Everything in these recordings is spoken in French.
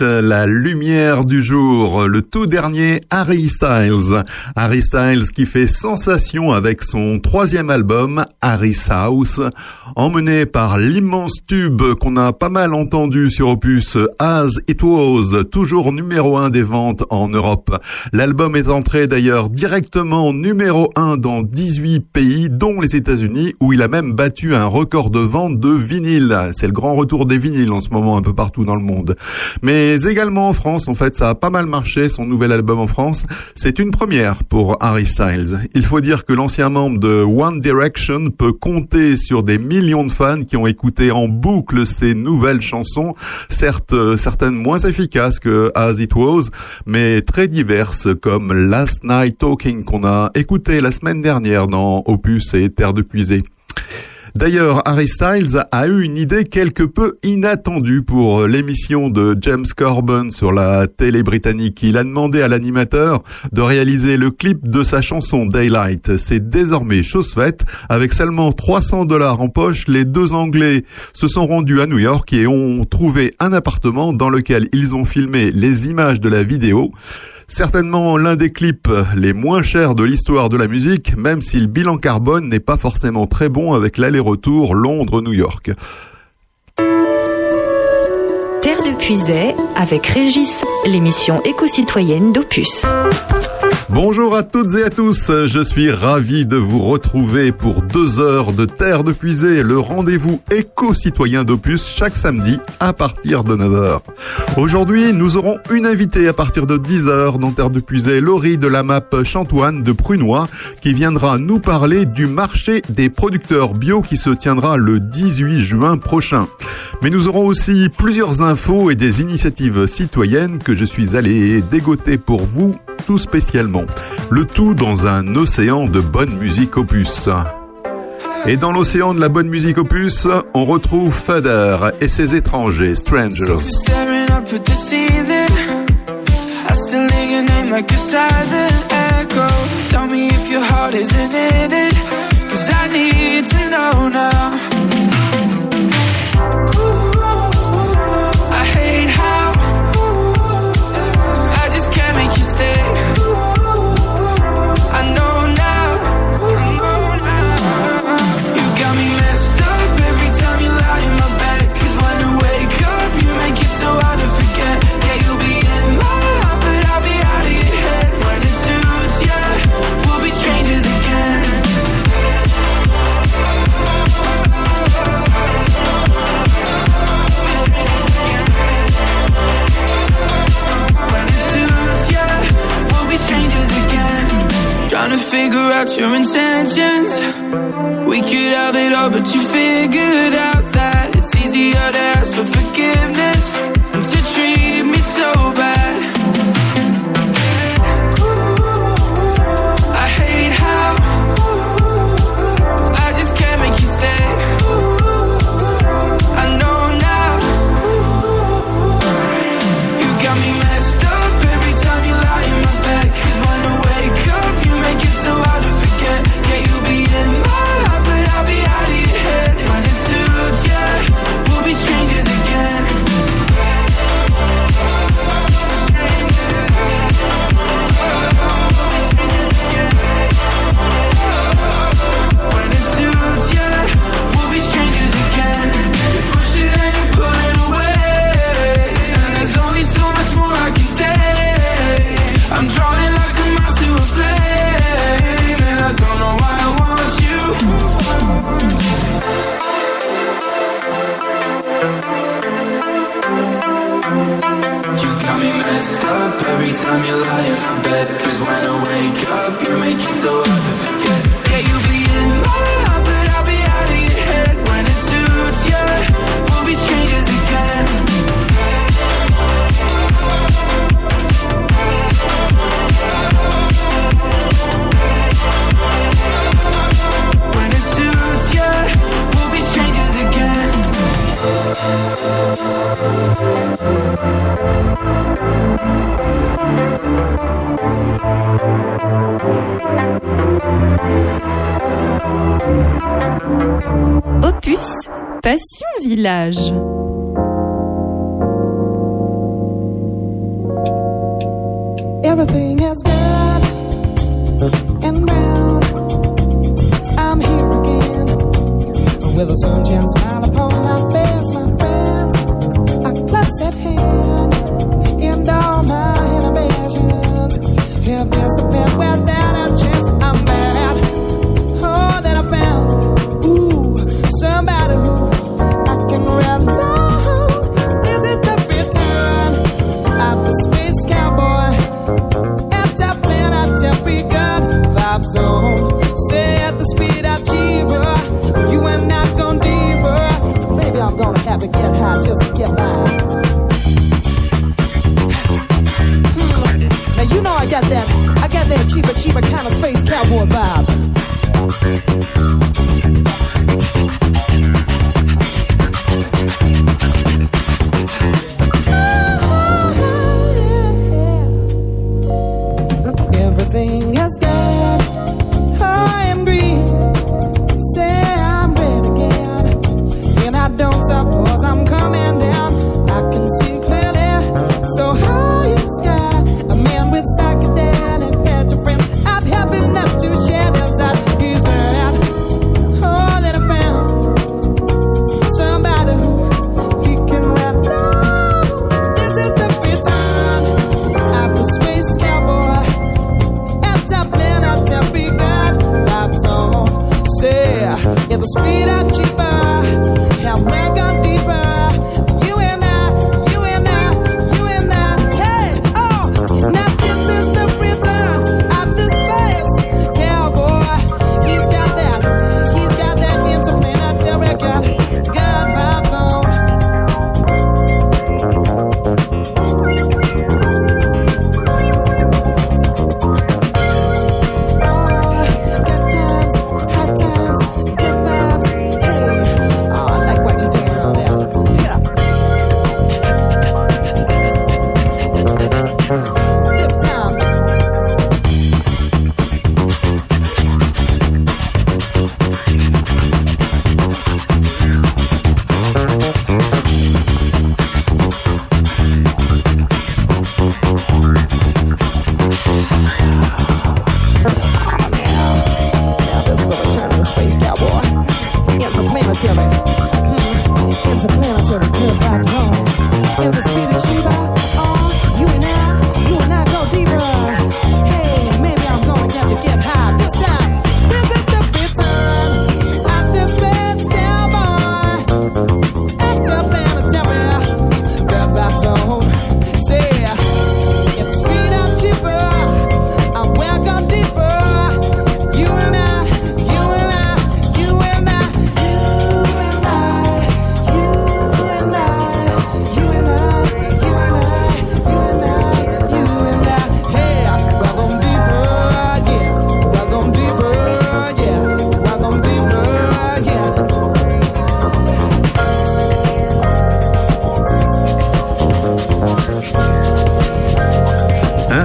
La lumière du jour, le tout dernier Harry Styles. Harry Styles qui fait sensation avec son troisième album, Harry's House, emmené par l'immense tube qu'on a pas mal entendu sur Opus, As It Was, toujours numéro un des ventes en Europe. L'album est entré d'ailleurs directement numéro un dans 18 pays, dont les États-Unis, où il a même battu un record de vente de vinyle. C'est le grand retour des vinyles en ce moment un peu partout dans le monde. Mais également en France, en fait, ça a pas mal marché, son nouvel album en France. C'est une première pour Harry Styles. Il faut dire que l'ancien membre de One Direction peut compter sur des millions de fans qui ont écouté en boucle ses nouvelles chansons, certes euh, certaines moins efficaces que As It Was, mais très diverses comme Last Night Talking qu'on a écouté la semaine dernière dans Opus et Terre de Puisée. D'ailleurs, Harry Styles a eu une idée quelque peu inattendue pour l'émission de James Corbin sur la télé britannique. Il a demandé à l'animateur de réaliser le clip de sa chanson Daylight. C'est désormais chose faite. Avec seulement 300 dollars en poche, les deux Anglais se sont rendus à New York et ont trouvé un appartement dans lequel ils ont filmé les images de la vidéo. Certainement l'un des clips les moins chers de l'histoire de la musique, même si le bilan carbone n'est pas forcément très bon avec l'aller-retour Londres-New York. Terre de Puisay avec Régis, l'émission éco-citoyenne d'Opus. Bonjour à toutes et à tous, je suis ravi de vous retrouver pour deux heures de Terre de Puisée, le rendez-vous éco-citoyen d'Opus chaque samedi à partir de 9h. Aujourd'hui, nous aurons une invitée à partir de 10h dans Terre de Puisée, Laurie de la map Chantoine de Prunois, qui viendra nous parler du marché des producteurs bio qui se tiendra le 18 juin prochain. Mais nous aurons aussi plusieurs infos et des initiatives citoyennes que je suis allé dégoter pour vous tout spécialement. Le tout dans un océan de bonne musique opus. Et dans l'océan de la bonne musique opus, on retrouve Fader et ses étrangers, Strangers. your intentions. We could have it all, but you figured out. when I wake up, you're making so Passion Village.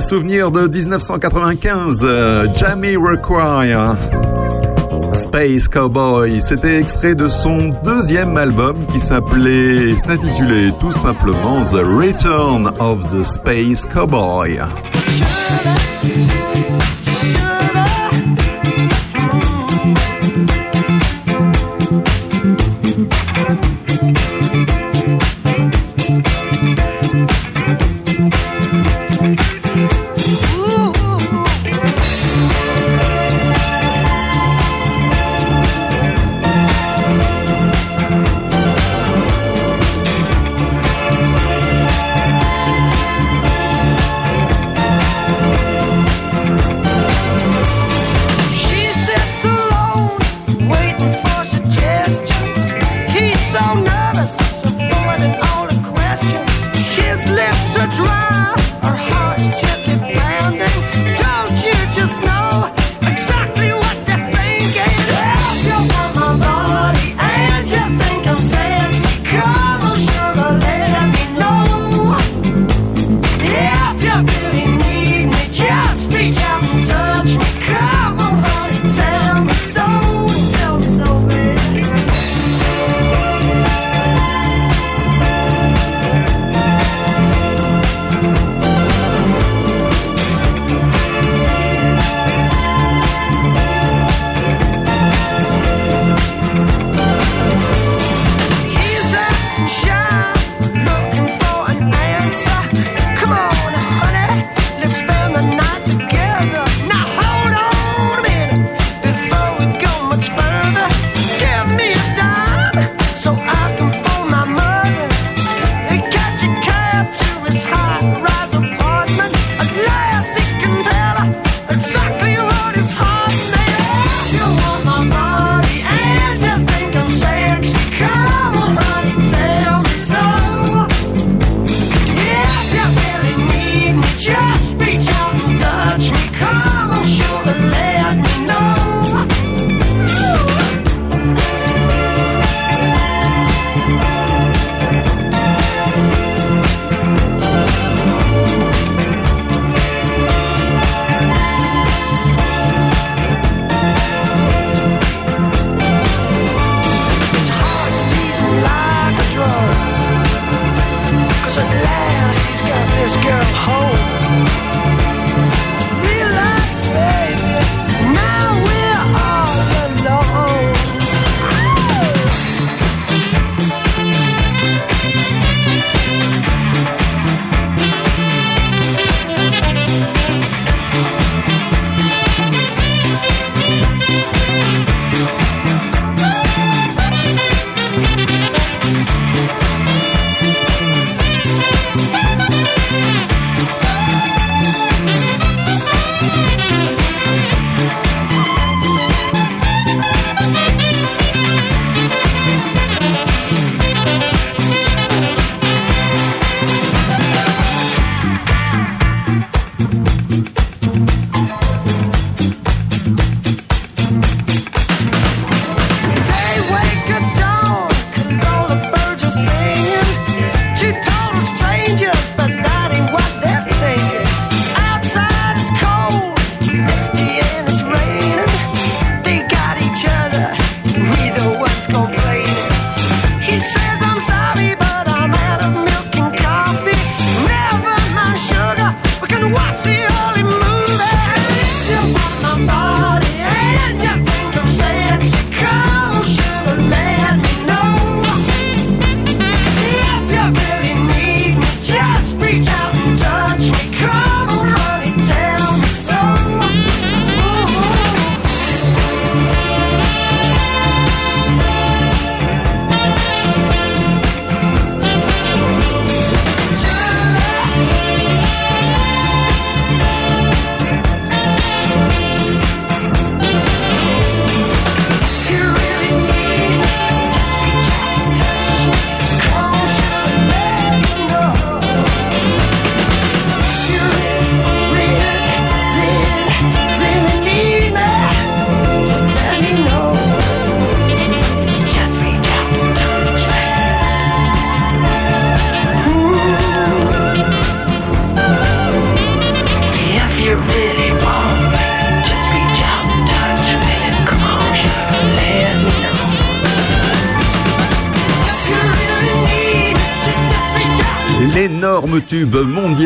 Souvenir de 1995, euh, Jamie Require. Space Cowboy, c'était extrait de son deuxième album qui s'appelait, s'intitulait tout simplement The Return of the Space Cowboy.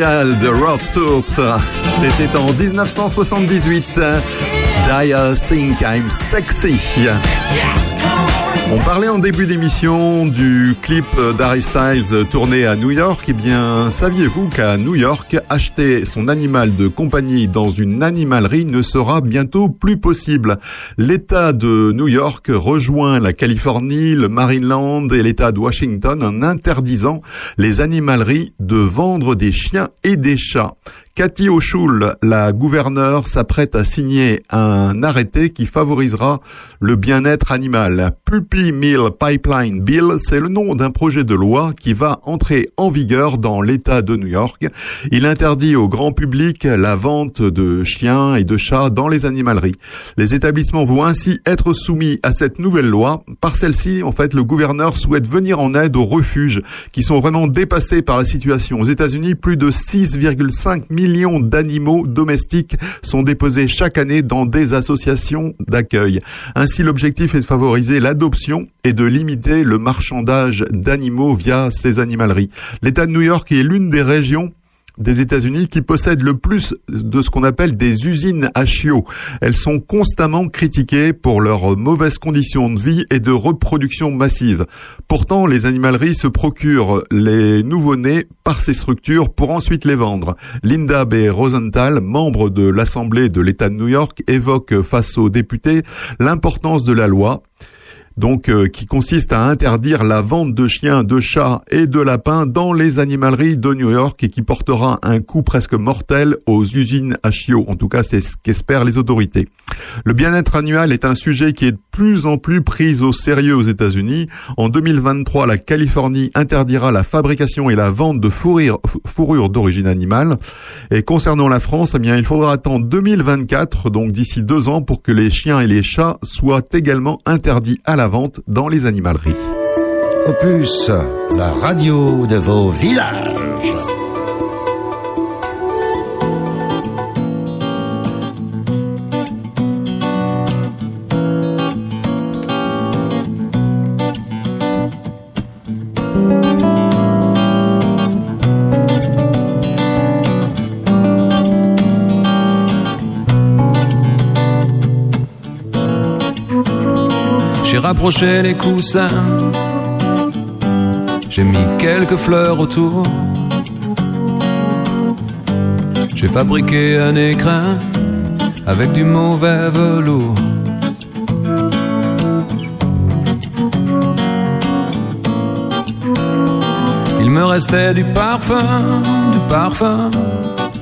Mondial de Rod. C'était en 1978. Dia Think I'm Sexy. On parlait en début d'émission du clip d'Harry Styles tourné à New York. Eh bien, saviez-vous qu'à New York, acheter son animal de compagnie dans une animalerie ne sera bientôt plus possible? L'État de New York rejoint la Californie, le Maryland et l'État de Washington en interdisant les animaleries de vendre des chiens et des chats. Cathy O'Choul, la gouverneure, s'apprête à signer un arrêté qui favorisera le bien-être animal. Puppy Mill Pipeline Bill, c'est le nom d'un projet de loi qui va entrer en vigueur dans l'État de New York. Il interdit au grand public la vente de chiens et de chats dans les animaleries. Les établissements vont ainsi être soumis à cette nouvelle loi. Par celle-ci, en fait, le gouverneur souhaite venir en aide aux refuges qui sont vraiment dépassés par la situation. Aux États-Unis, plus de 6,5 millions millions d'animaux domestiques sont déposés chaque année dans des associations d'accueil. Ainsi, l'objectif est de favoriser l'adoption et de limiter le marchandage d'animaux via ces animaleries. L'État de New York est l'une des régions des États-Unis qui possèdent le plus de ce qu'on appelle des usines à chiots. Elles sont constamment critiquées pour leurs mauvaises conditions de vie et de reproduction massive. Pourtant, les animaleries se procurent les nouveau-nés par ces structures pour ensuite les vendre. Linda B. Rosenthal, membre de l'Assemblée de l'État de New York, évoque face aux députés l'importance de la loi donc euh, qui consiste à interdire la vente de chiens, de chats et de lapins dans les animaleries de New York et qui portera un coup presque mortel aux usines à chiots. En tout cas, c'est ce qu'espèrent les autorités. Le bien-être annuel est un sujet qui est de plus en plus pris au sérieux aux États-Unis. En 2023, la Californie interdira la fabrication et la vente de fourrure, fourrure d'origine animale. Et concernant la France, eh bien, il faudra attendre 2024, donc d'ici deux ans, pour que les chiens et les chats soient également interdits à la vente dans les animaleries. Opus, la radio de vos villages. Rapproché les coussins. J'ai mis quelques fleurs autour. J'ai fabriqué un écrin avec du mauvais velours. Il me restait du parfum, du parfum,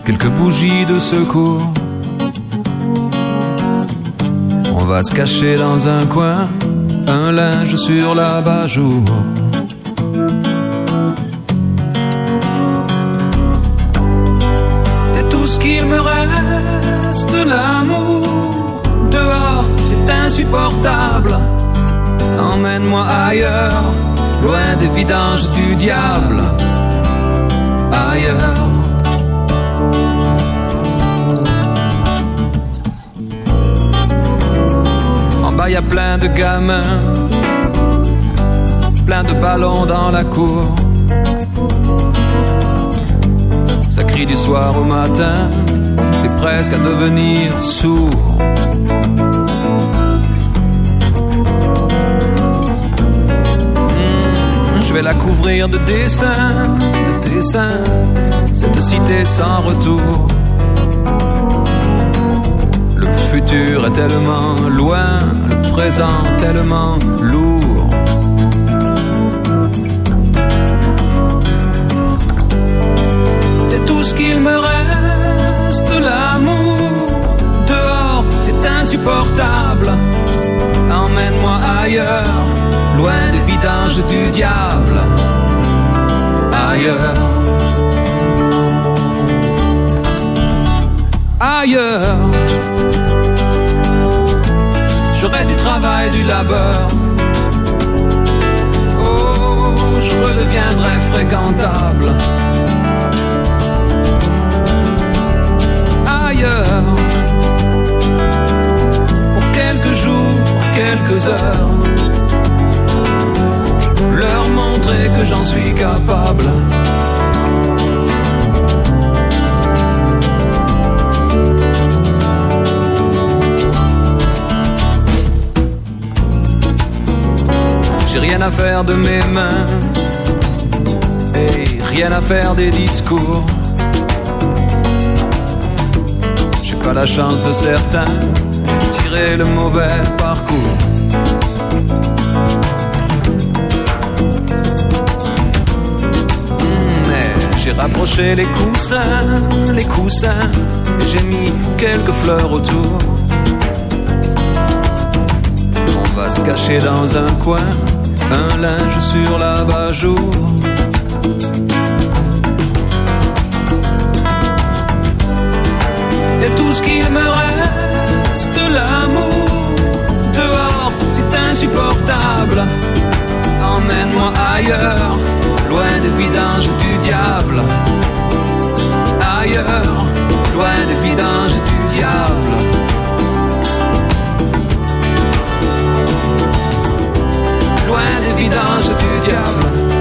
quelques bougies de secours. On va se cacher dans un coin un linge sur la bajour. C'est tout ce qu'il me reste, l'amour. Dehors, c'est insupportable. Emmène-moi ailleurs, loin des vidanges du diable. Ailleurs. Y a plein de gamins, plein de ballons dans la cour. Ça crie du soir au matin, c'est presque à devenir sourd. Hmm, je vais la couvrir de dessins, de dessins, cette cité sans retour futur est tellement loin, le présent tellement lourd. Et tout ce qu'il me reste, l'amour, dehors, c'est insupportable. Emmène-moi ailleurs, loin des vidanges du diable. Ailleurs. Ailleurs Du travail, du labeur. Oh, je redeviendrai fréquentable. Ailleurs, pour quelques jours, quelques heures, leur montrer que j'en suis capable. J'ai rien à faire de mes mains. Et rien à faire des discours. J'ai pas la chance de certains tirer le mauvais parcours. J'ai rapproché les coussins, les coussins, et j'ai mis quelques fleurs autour. On va se cacher dans un coin, un linge sur la bajour. Et tout ce qu'il me reste, l'amour, dehors, c'est insupportable. Emmène-moi ailleurs loin des vidanges du diable. Ailleurs, loin des vidanges du diable. Loin des vidanges du diable.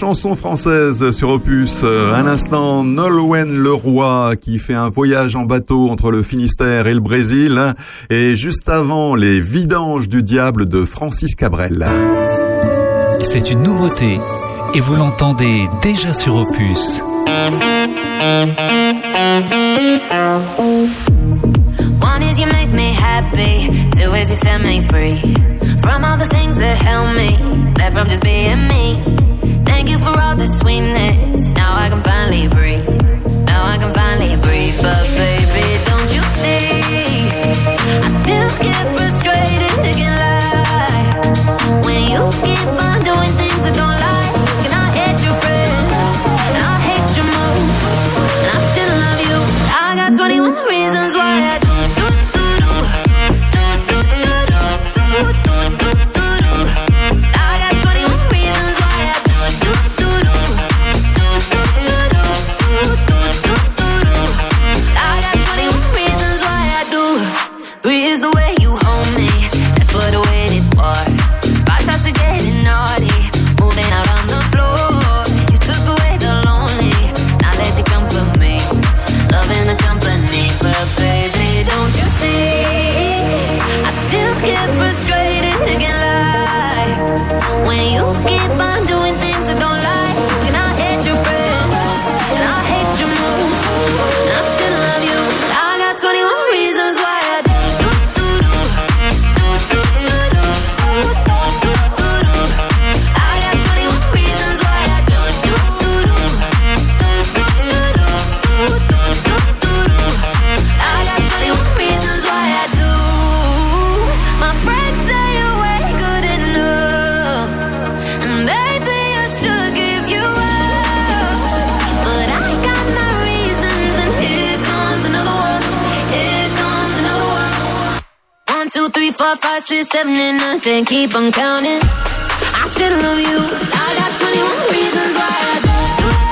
Chansons françaises sur Opus. Euh, un instant, Nolwenn Leroy qui fait un voyage en bateau entre le Finistère et le Brésil. Et juste avant, les vidanges du diable de Francis Cabrel. C'est une nouveauté et vous l'entendez déjà sur Opus. One is you make me happy, two is you set me free from all the things that help me, from just being me. For all the sweetness. Now I can finally breathe. Now I can finally breathe, but baby, don't you see? I still get frustrated, again lie when you keep on four, five, six, seven, and nine, ten. Keep on counting. I should love you. I got 21 reasons why I do.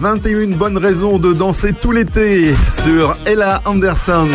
21 bonnes raisons de danser tout l'été sur Ella Anderson.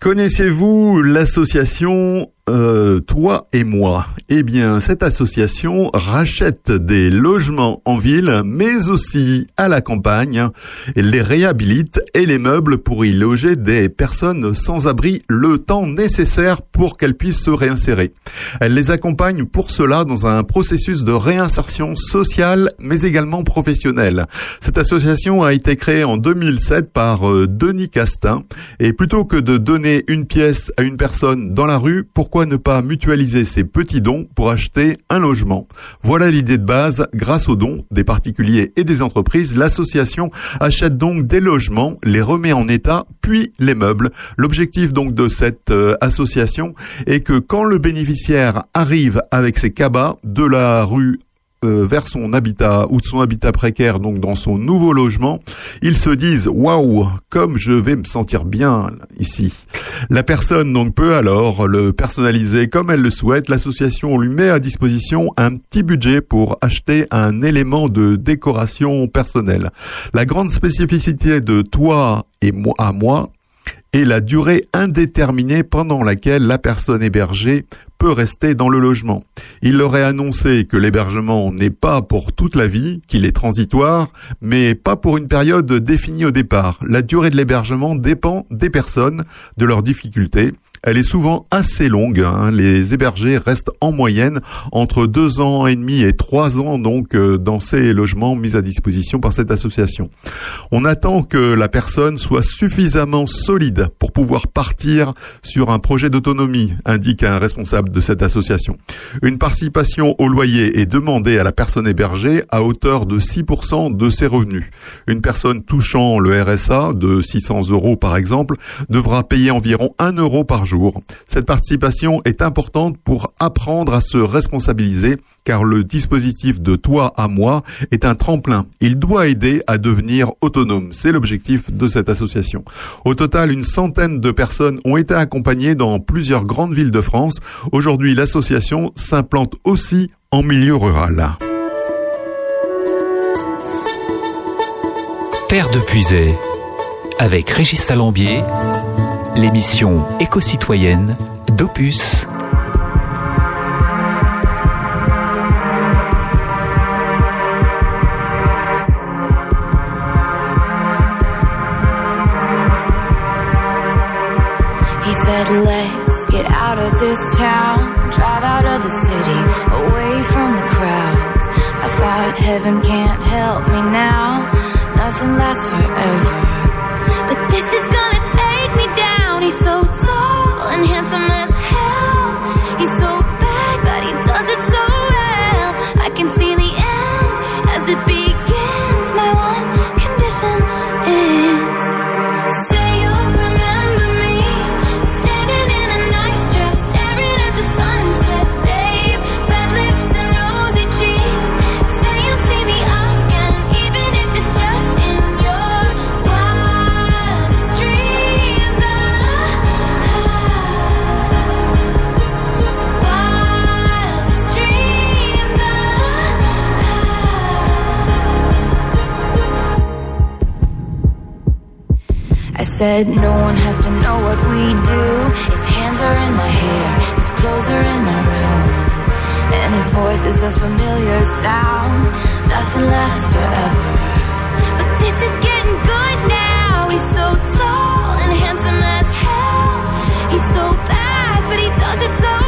Connaissez-vous l'association euh, Toi et moi Eh bien, cette association rachète des logements en ville, mais aussi à la campagne, et les réhabilite et les meubles pour y loger des personnes sans abri le temps nécessaire pour qu'elles puissent se réinsérer. Elle les accompagne pour cela dans un processus de réinsertion sociale, mais également professionnelle. Cette association a été créée en 2007 par euh, Denis Castin, et plutôt que de donner une pièce à une personne dans la rue, pourquoi ne pas mutualiser ses petits dons pour acheter un logement? Voilà l'idée de base. Grâce aux dons des particuliers et des entreprises, l'association achète donc des logements, les remet en état, puis les meubles. L'objectif donc de cette euh, association est que quand le bénéficiaire arrive avec ses cabas de la rue euh, vers son habitat ou de son habitat précaire, donc dans son nouveau logement, ils se disent waouh, comme je vais me sentir bien ici. La personne donc peut alors le personnaliser comme elle le souhaite. L'association lui met à disposition un petit budget pour acheter un élément de décoration personnelle. La grande spécificité de toi et moi à moi est la durée indéterminée pendant laquelle la personne hébergée peut rester dans le logement. Il leur est annoncé que l'hébergement n'est pas pour toute la vie, qu'il est transitoire, mais pas pour une période définie au départ. La durée de l'hébergement dépend des personnes, de leurs difficultés. Elle est souvent assez longue. hein. Les hébergés restent en moyenne entre deux ans et demi et trois ans donc euh, dans ces logements mis à disposition par cette association. On attend que la personne soit suffisamment solide pour pouvoir partir sur un projet d'autonomie, indique un responsable de cette association. Une participation au loyer est demandée à la personne hébergée à hauteur de 6% de ses revenus. Une personne touchant le RSA de 600 euros par exemple devra payer environ 1 euro par jour Cette participation est importante pour apprendre à se responsabiliser car le dispositif de toi à moi est un tremplin. Il doit aider à devenir autonome. C'est l'objectif de cette association. Au total, une centaine de personnes ont été accompagnées dans plusieurs grandes villes de France. Aujourd'hui, l'association s'implante aussi en milieu rural. Terre de Puisay, avec Régis Salambier, l'émission éco-citoyenne d'Opus. Let's get out of this town, drive out of the city, away from the crowds. I thought heaven can't help me now, nothing lasts forever. But this is gonna and handsome I said no one has to know what we do. His hands are in my hair, his clothes are in my room, and his voice is a familiar sound. Nothing lasts forever, but this is getting good now. He's so tall and handsome as hell. He's so bad, but he does it so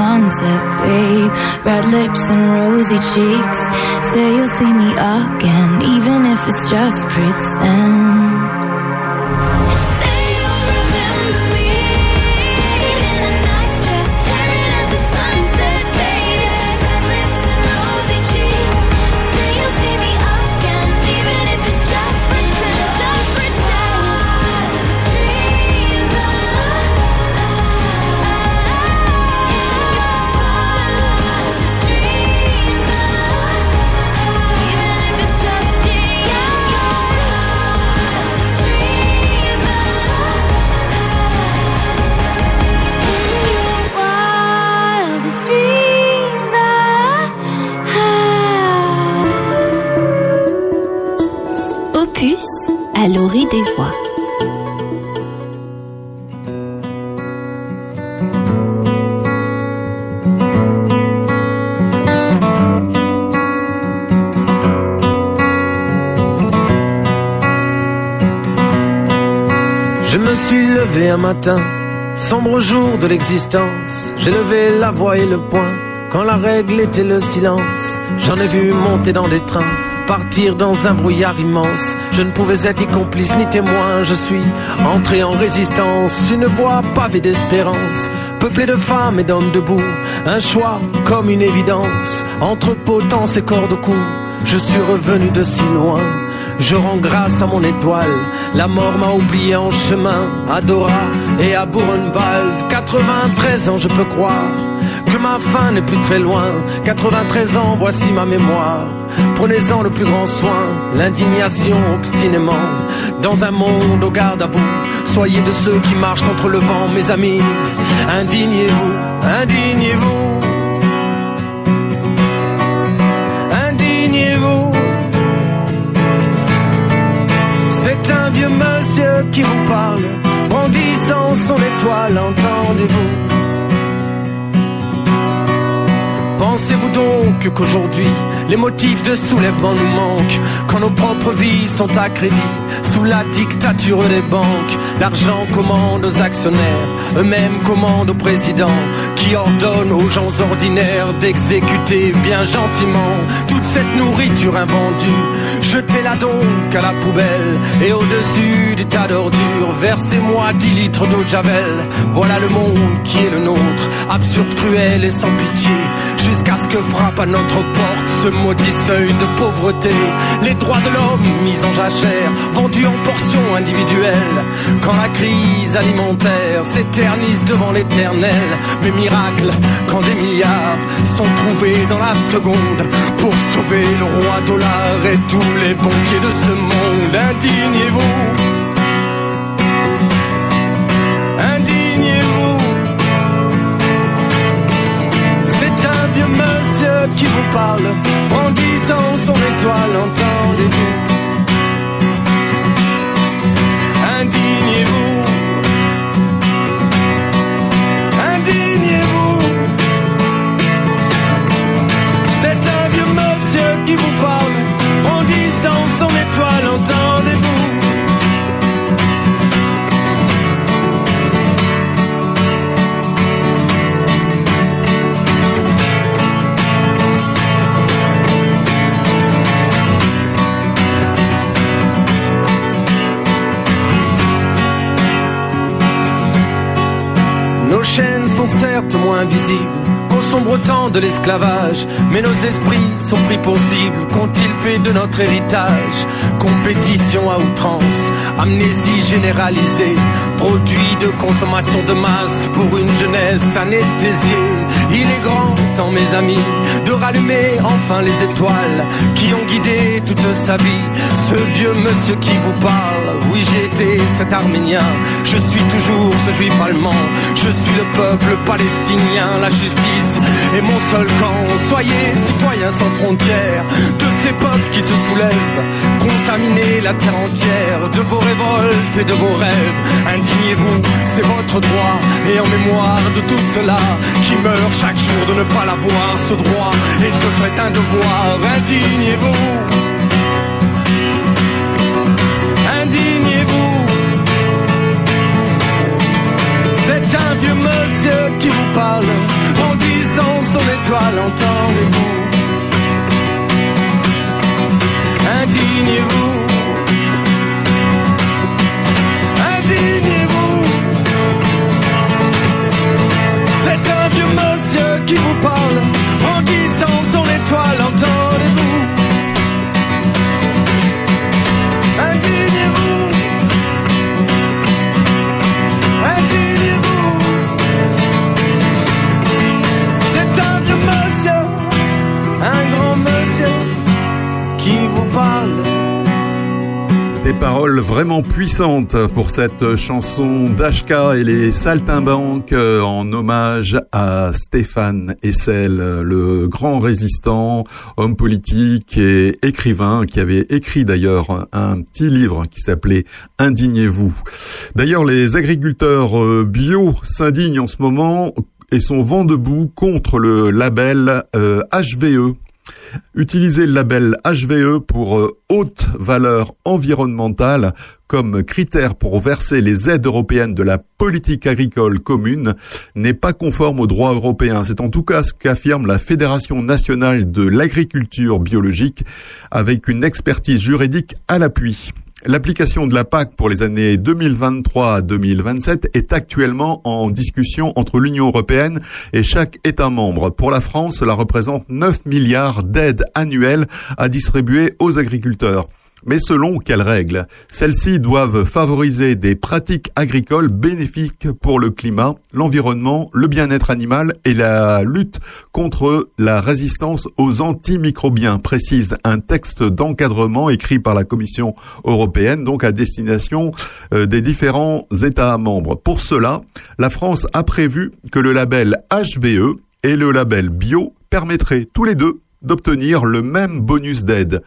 sunset, babe. Red lips and rosy cheeks. Say you'll see me again, even if it's just pretend. Je me suis levé un matin, sombre jour de l'existence. J'ai levé la voix et le poing quand la règle était le silence. J'en ai vu monter dans des trains, partir dans un brouillard immense. Je ne pouvais être ni complice ni témoin. Je suis entré en résistance, une voie pavée d'espérance, peuplée de femmes et d'hommes debout. Un choix comme une évidence entre potence et corps de cou. Je suis revenu de si loin. Je rends grâce à mon étoile. La mort m'a oublié en chemin à Dora et à Buchenwald. 93 ans, je peux croire que ma fin n'est plus très loin. 93 ans, voici ma mémoire. Prenez-en le plus grand soin, l'indignation obstinément. Dans un monde au garde à vous, soyez de ceux qui marchent contre le vent, mes amis. Indignez-vous, indignez-vous. Indignez-vous. C'est un vieux monsieur qui vous parle, brandissant son étoile, entendez-vous. Pensez-vous donc qu'aujourd'hui, les motifs de soulèvement nous manquent, quand nos propres vies sont à crédit, sous la dictature des banques, l'argent commande aux actionnaires, eux-mêmes commandent au président, qui ordonne aux gens ordinaires d'exécuter bien gentiment toute cette nourriture invendue. Jetez-la donc à la poubelle, et au-dessus du tas d'ordures, versez-moi 10 litres d'eau de javel. Voilà le monde qui est le nôtre, absurde, cruel et sans pitié jusqu'à ce que frappe à notre porte ce maudit seuil de pauvreté. Les droits de l'homme mis en jachère, vendus en portions individuelles. Quand la crise alimentaire s'éternise devant l'éternel, mais miracle, quand des milliards sont trouvés dans la seconde pour sauver le roi dollar et tous les banquiers de ce monde, indignez-vous. Indignez-vous. C'est un vieux monsieur qui vous parle, en disant son étoile, entendez-vous certes moins visibles qu'au sombre temps de l'esclavage, mais nos esprits sont pris pour cible. Qu'ont-ils fait de notre héritage Compétition à outrance, amnésie généralisée, produit de consommation de masse pour une jeunesse anesthésiée. Il est grand temps, mes amis, de rallumer enfin les étoiles qui ont guidé toute sa vie. Ce vieux monsieur qui vous parle, oui j'ai été cet Arménien, je suis toujours ce juif allemand, je suis le peuple palestinien, la justice est mon seul camp. Soyez citoyens sans frontières de ces peuples qui se soulèvent, contaminez la terre entière de vos révoltes et de vos rêves. Indignez-vous, c'est votre droit, et en mémoire de tout cela qui meurt chaque jour de ne pas l'avoir, ce droit est de fait un devoir. Indignez-vous. Indignez-vous. C'est un vieux monsieur qui vous parle, en disant son étoile, entendez-vous. Indignez-vous. Qui vous parle, en disant son étoile, entendez-vous. Indignez-vous. Indignez-vous. C'est un vieux monsieur, un grand monsieur qui vous parle. Des paroles vraiment puissantes pour cette chanson d'Ashka et les Saltimbanques euh, en hommage à Stéphane Hessel, le grand résistant, homme politique et écrivain qui avait écrit d'ailleurs un petit livre qui s'appelait Indignez-vous. D'ailleurs, les agriculteurs euh, bio s'indignent en ce moment et sont vent debout contre le label euh, HVE. Utiliser le label HVE pour euh, haute valeur environnementale comme critère pour verser les aides européennes de la politique agricole commune n'est pas conforme au droit européen. C'est en tout cas ce qu'affirme la Fédération nationale de l'agriculture biologique avec une expertise juridique à l'appui. L'application de la PAC pour les années 2023 à 2027 est actuellement en discussion entre l'Union européenne et chaque État membre. Pour la France, cela représente 9 milliards d'aides annuelles à distribuer aux agriculteurs. Mais selon quelles règles? Celles-ci doivent favoriser des pratiques agricoles bénéfiques pour le climat, l'environnement, le bien-être animal et la lutte contre la résistance aux antimicrobiens, précise un texte d'encadrement écrit par la Commission européenne, donc à destination euh, des différents États membres. Pour cela, la France a prévu que le label HVE et le label bio permettraient tous les deux d'obtenir le même bonus d'aide.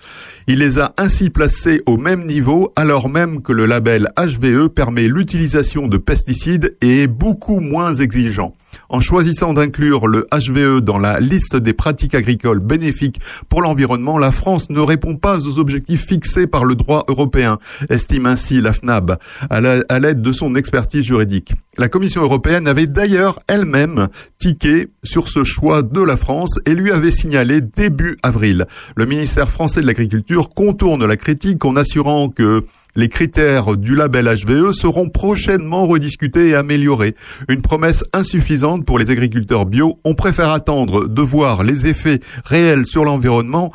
Il les a ainsi placés au même niveau alors même que le label HVE permet l'utilisation de pesticides et est beaucoup moins exigeant. En choisissant d'inclure le HVE dans la liste des pratiques agricoles bénéfiques pour l'environnement, la France ne répond pas aux objectifs fixés par le droit européen, estime ainsi la FNAB, à l'aide de son expertise juridique. La Commission européenne avait d'ailleurs elle-même tiqué sur ce choix de la France et lui avait signalé début avril. Le ministère français de l'Agriculture contourne la critique en assurant que les critères du label HVE seront prochainement rediscutés et améliorés. Une promesse insuffisante pour les agriculteurs bio. On préfère attendre de voir les effets réels sur l'environnement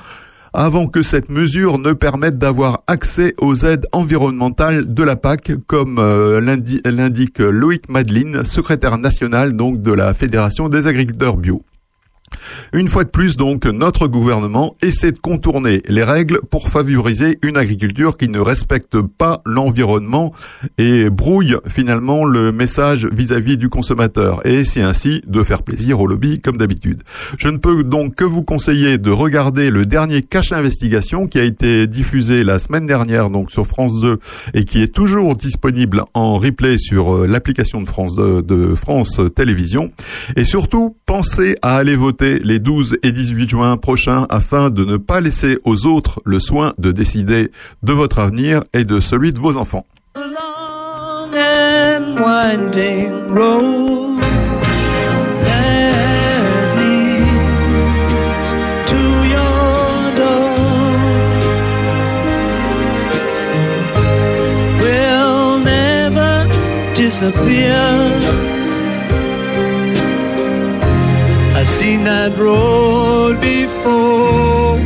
avant que cette mesure ne permette d'avoir accès aux aides environnementales de la PAC, comme euh, l'indique Loïc Madeline, secrétaire national donc de la Fédération des agriculteurs bio. Une fois de plus, donc, notre gouvernement essaie de contourner les règles pour favoriser une agriculture qui ne respecte pas l'environnement et brouille finalement le message vis-à-vis du consommateur et essaie ainsi de faire plaisir au lobby comme d'habitude. Je ne peux donc que vous conseiller de regarder le dernier cache investigation qui a été diffusé la semaine dernière donc sur France 2 et qui est toujours disponible en replay sur euh, l'application de France de France Télévisions et surtout pensez à aller voter les 12 et 18 juin prochains afin de ne pas laisser aux autres le soin de décider de votre avenir et de celui de vos enfants. I've seen that road before.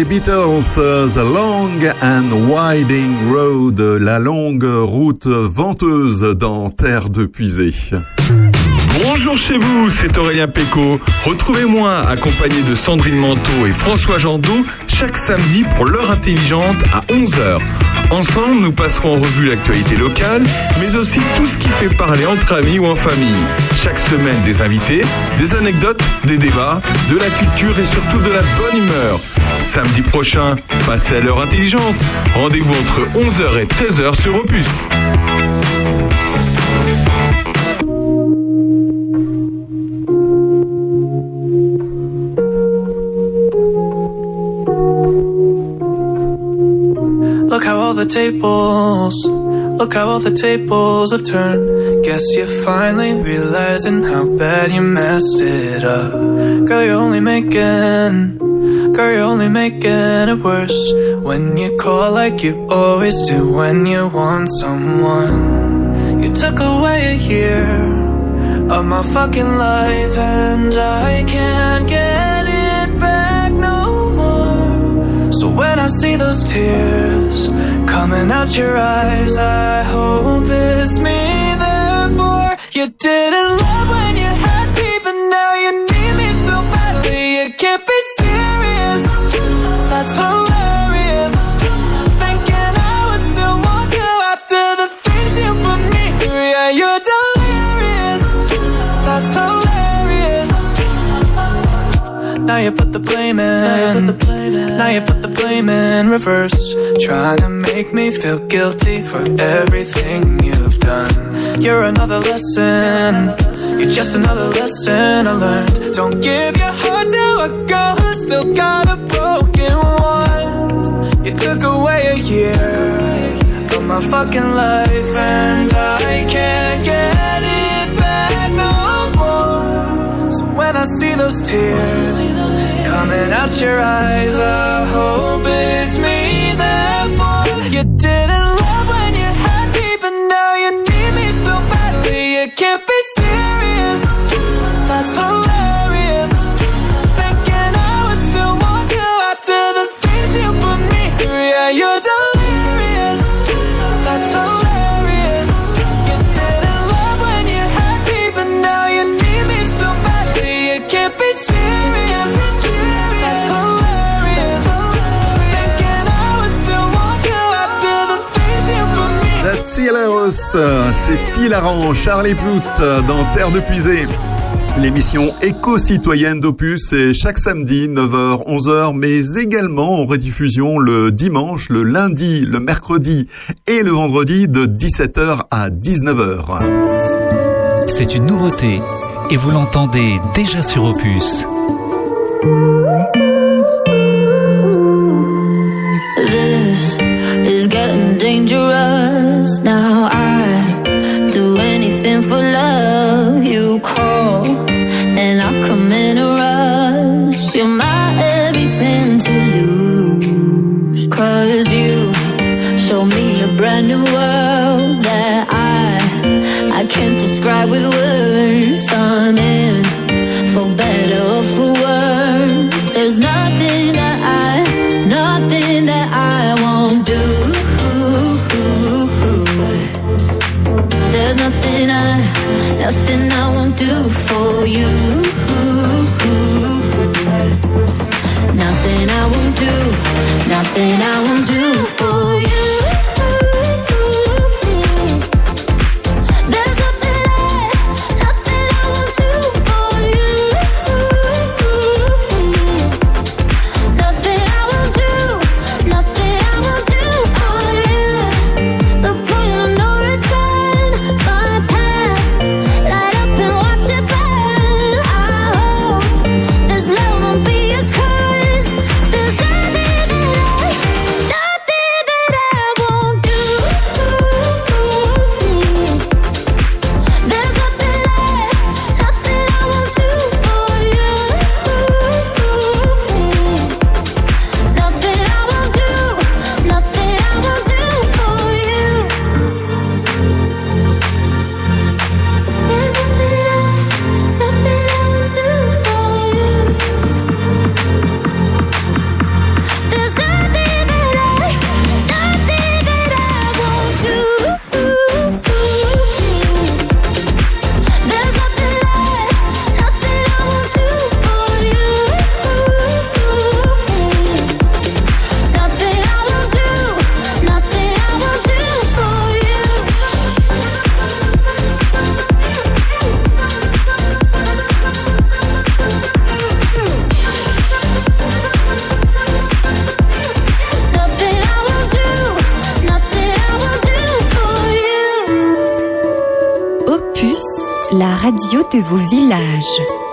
Les Beatles, The Long and Winding Road, la longue route venteuse dans Terre de Puisée. Bonjour chez vous, c'est Aurélien Péco. Retrouvez-moi accompagné de Sandrine Manteau et François Jandot chaque samedi pour l'heure intelligente à 11h. Ensemble, nous passerons en revue l'actualité locale, mais aussi tout ce qui fait parler entre amis ou en famille. Chaque semaine, des invités, des anecdotes, des débats, de la culture et surtout de la bonne humeur. Samedi prochain, passez à l'heure intelligente. Rendez-vous entre 11h et 13h sur Opus. Look how all the tables, look how all the tables have turned. Guess you're finally realizing how bad you messed it up. Girl, you're only making, girl, you're only making it worse. When you call like you always do when you want someone. You took away a year of my fucking life and I can't get it back no more. So when I see those tears coming out your eyes, I hope it's me. You put the blame in. Now you put the blame in reverse. Trying to make me feel guilty for everything you've done. You're another lesson. You're just another lesson I learned. Don't give your heart to a girl who's still got a broken one. You took away a year of my fucking life, and I can't get it back no more. So when I see those tears coming out your eyes, I hope it's me. Therefore, you didn't love when you had me, but now you need me so badly. You can't be serious. That's hilarious. C'est hilarant, Charlie Plout dans Terre de Puisée. L'émission éco-citoyenne d'Opus est chaque samedi 9h, 11h, mais également en rediffusion le dimanche, le lundi, le mercredi et le vendredi de 17h à 19h. C'est une nouveauté et vous l'entendez déjà sur Opus. This is getting dangerous. For love. Nothing I won't de vos villages.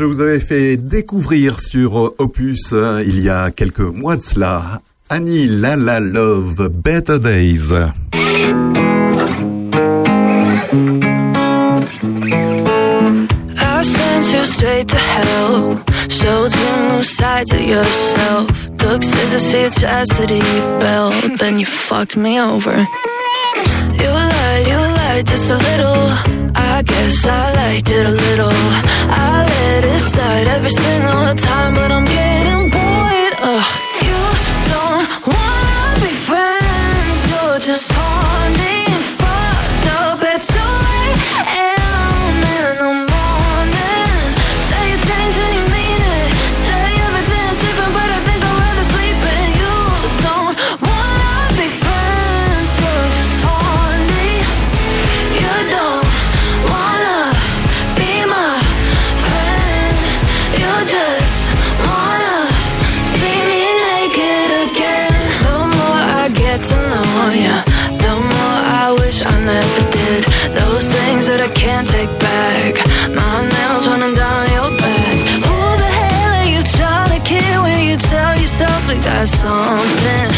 je vous avais fait découvrir sur euh, Opus euh, il y a quelques mois de cela Annie Lala Love Better Days. I sent you straight to hell. Showed you new yourself. Took scissors to your chastity belt. Then you fucked me over. You lied, you lied just a little. I guess I liked it a little. I let it slide every single time, but I'm getting better. got something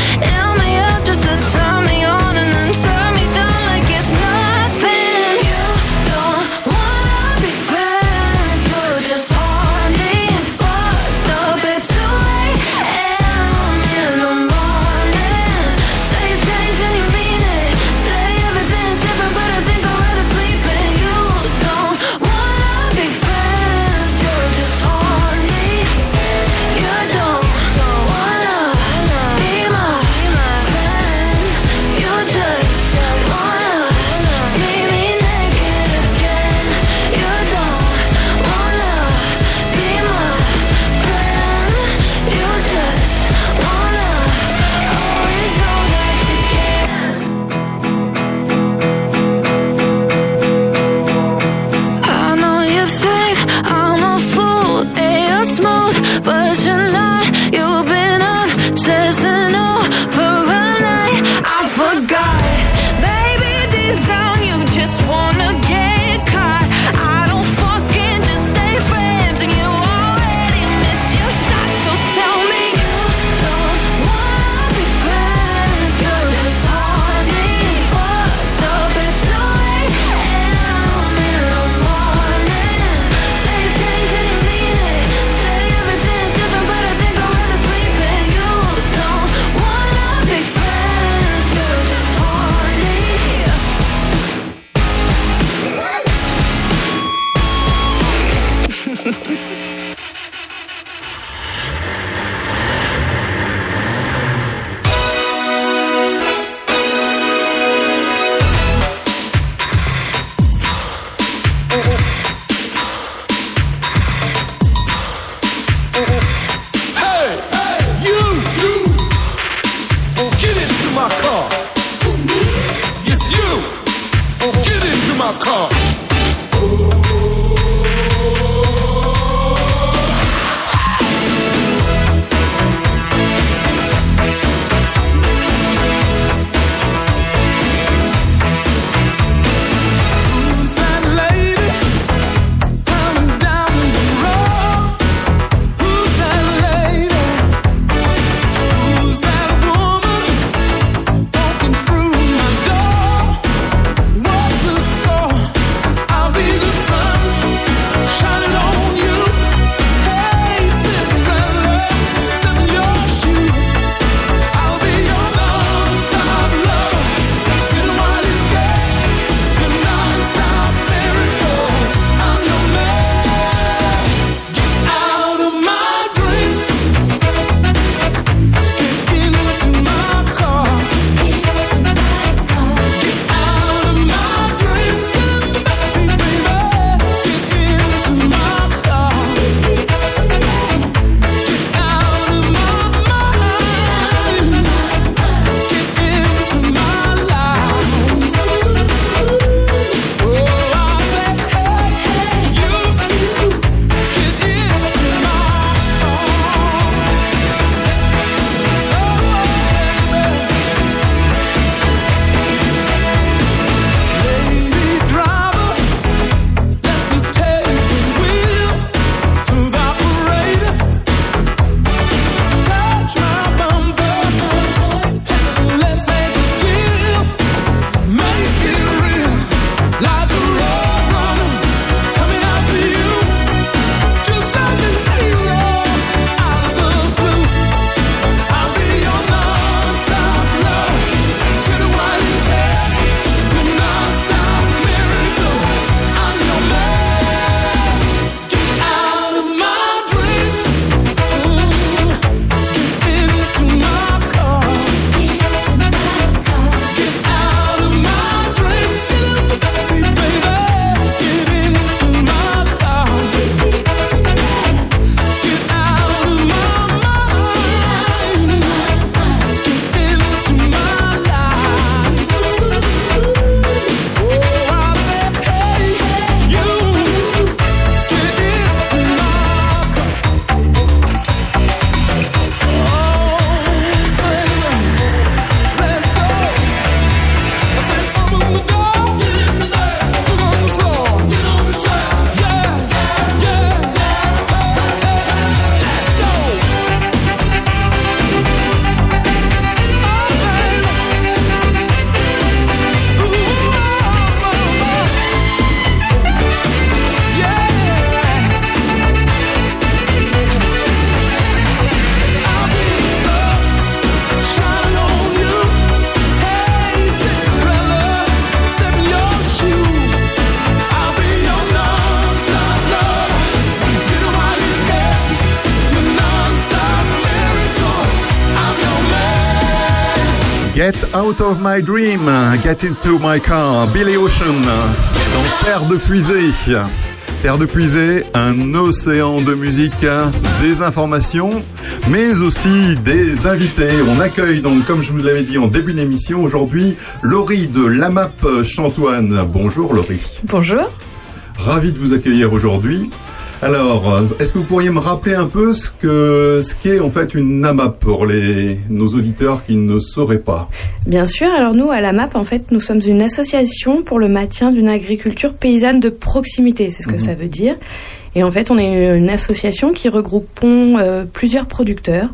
out of my dream, get into my car, Billy Ocean, dans Terre de Puisée. Terre de Puisée, un océan de musique, des informations, mais aussi des invités. On accueille donc, comme je vous l'avais dit en début d'émission, aujourd'hui Laurie de l'AMAP Chantoine. Bonjour Laurie. Bonjour. Ravi de vous accueillir aujourd'hui. Alors, est-ce que vous pourriez me rappeler un peu ce que ce qu'est en fait une AMAP pour les nos auditeurs qui ne sauraient pas? Bien sûr, alors nous, à la MAP, en fait, nous sommes une association pour le maintien d'une agriculture paysanne de proximité, c'est ce que Mhm. ça veut dire. Et en fait, on est une, association qui regroupons euh, plusieurs producteurs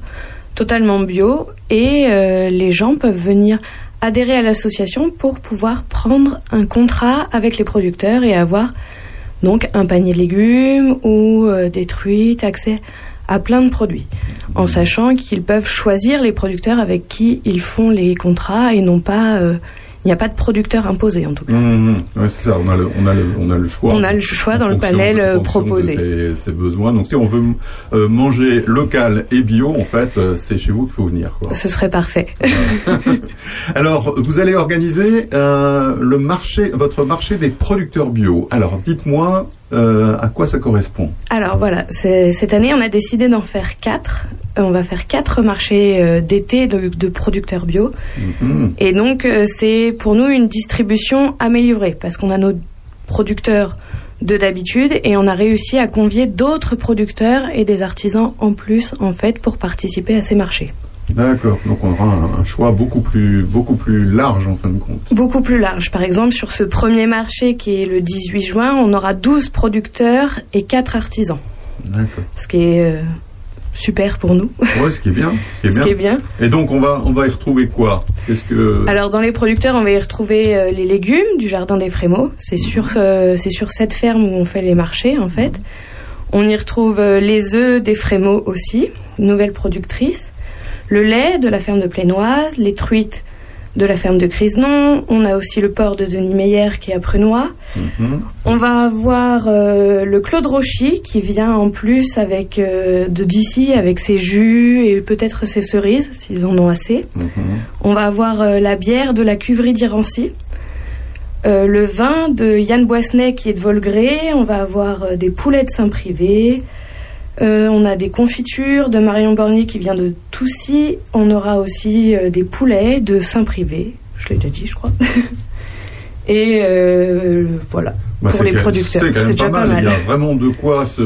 totalement bio et euh, les gens peuvent venir adhérer à l'association pour pouvoir prendre un contrat avec les producteurs et avoir donc un panier de légumes ou euh, des truites, accès à plein de produits, en sachant qu'ils peuvent choisir les producteurs avec qui ils font les contrats et non pas, euh, il n'y a pas de producteur imposé en tout cas. Mmh, c'est ça. On a le, on a le, on a le choix. On a le choix En dans le panel, en euh, fonction de proposé. Ses, ses besoins. Donc, si on veut euh, manger local et bio, en fait, euh, c'est chez vous qu'il faut venir. Quoi. Ce serait parfait. Alors, vous allez organiser euh, le marché, votre marché des producteurs bio. Alors, dites-moi euh, à quoi ça correspond. Alors voilà, cette année on a décidé d'en faire quatre. Euh, On va faire quatre marchés euh, d'été de, de producteurs bio. Mhm. Et donc, euh, c'est pour nous une distribution améliorée parce qu'on a nos producteurs de d'habitude et on a réussi à convier d'autres producteurs et des artisans en plus, en fait, pour participer à ces marchés. D'accord. Donc, on aura un, un choix beaucoup plus, beaucoup plus large en fin de compte. Beaucoup plus large. Par exemple, sur ce premier marché qui est le 18 juin, on aura 12 producteurs et 4 artisans. D'accord. Ce qui est euh, super pour nous. Ouais, ce qui est bien. Ce qui est Ce bien. qui est bien. Et donc, on va, on va y retrouver quoi? Qu'est-ce que Alors dans les producteurs, on va y retrouver euh, les légumes du jardin des Frémaux. C'est sur euh, c'est sur cette ferme où on fait les marchés en fait. On y retrouve euh, les œufs des Frémaux aussi, nouvelle productrice. Le lait de la ferme de Plénoise, les truites de la ferme de Crisenon. On a aussi le porc de Denis Meyer qui est à Prunois. Mhm. On va avoir euh, le Claude Rochy qui vient en plus avec euh, de d'ici avec ses jus et peut-être ses cerises s'ils en ont assez. Mhm. On va avoir euh, la bière de la cuverie d'Irancy. Le vin de Yann Boissenet qui est de Volgré. On va avoir des poulets de Saint-Privé. Euh, on a des confitures de Marion Borny qui vient de Toussy. On aura aussi euh, des poulets de Saint-Privé. Je l'ai déjà dit, je crois. Et euh, voilà. Bah, pour les producteurs. C'est quand même pas mal. Il y a vraiment de quoi se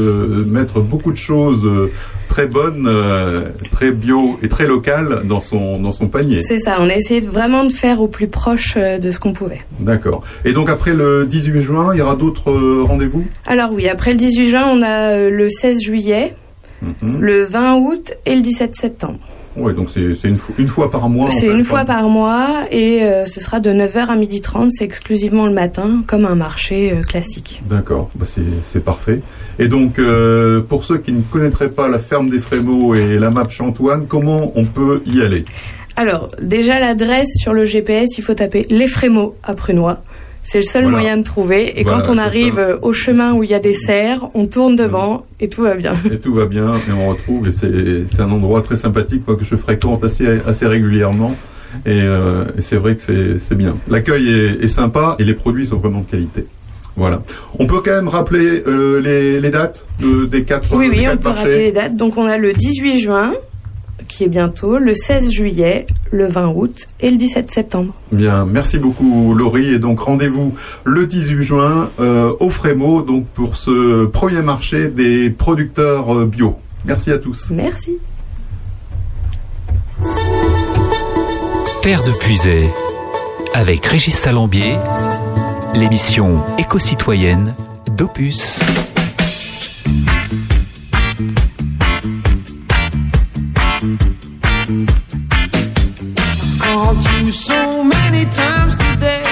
mettre beaucoup de choses euh, très bonnes, euh, très bio et très locales dans son dans son panier. C'est ça, on a essayé de- vraiment de faire au plus proche euh, de ce qu'on pouvait. D'accord. Et donc après le 18 juin, il y aura d'autres euh, rendez-vous? Alors oui, après le 18 juin, on a le 16 juillet, Mhm. le 20 août et le 17 septembre. Ouais, donc c'est une, une fois par mois. C'est une quoi. fois par mois et euh, ce sera de 9h à 12h30, c'est exclusivement le matin, comme un marché euh, classique. D'accord, bah c'est parfait. Et donc, euh, pour ceux qui ne connaîtraient pas la ferme des Frémaux et la map Chantoine, comment on peut y aller? Alors, déjà l'adresse sur le GPS, il faut taper les Frémaux à Prunois. C'est le seul Voilà. moyen de trouver. Et Voilà, quand on arrive ça. euh, au chemin où il y a des serres, on tourne devant et tout va bien. Et tout va bien, et on retrouve, et c'est un endroit très sympathique que je fréquente assez, assez régulièrement. Et, euh, et c'est vrai que c'est- bien. L'accueil est, est sympa et les produits sont vraiment de qualité. Voilà. On peut quand même rappeler euh, les, les dates de- des quatre, Oui, oui, on peut marchés rappeler les dates. Donc on a le 18 juin, qui est bientôt, le 16 juillet, le 20 août et le 17 septembre. Bien, merci beaucoup Laurie. Et donc rendez-vous le 18 juin euh, au Frémo donc pour ce premier marché des producteurs euh, bio. Merci à tous. Merci. Terre de Puisay, avec Régis Salambier, l'émission éco-citoyenne d'Opus. So many times today,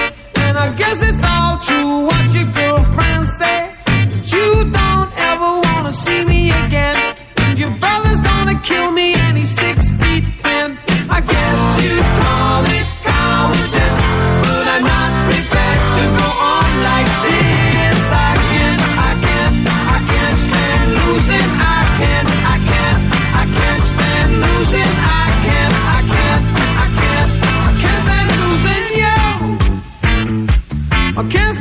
and I guess it's all true what your girlfriend said. That you don't ever wanna see me again, and your brother's gonna kill me, I can't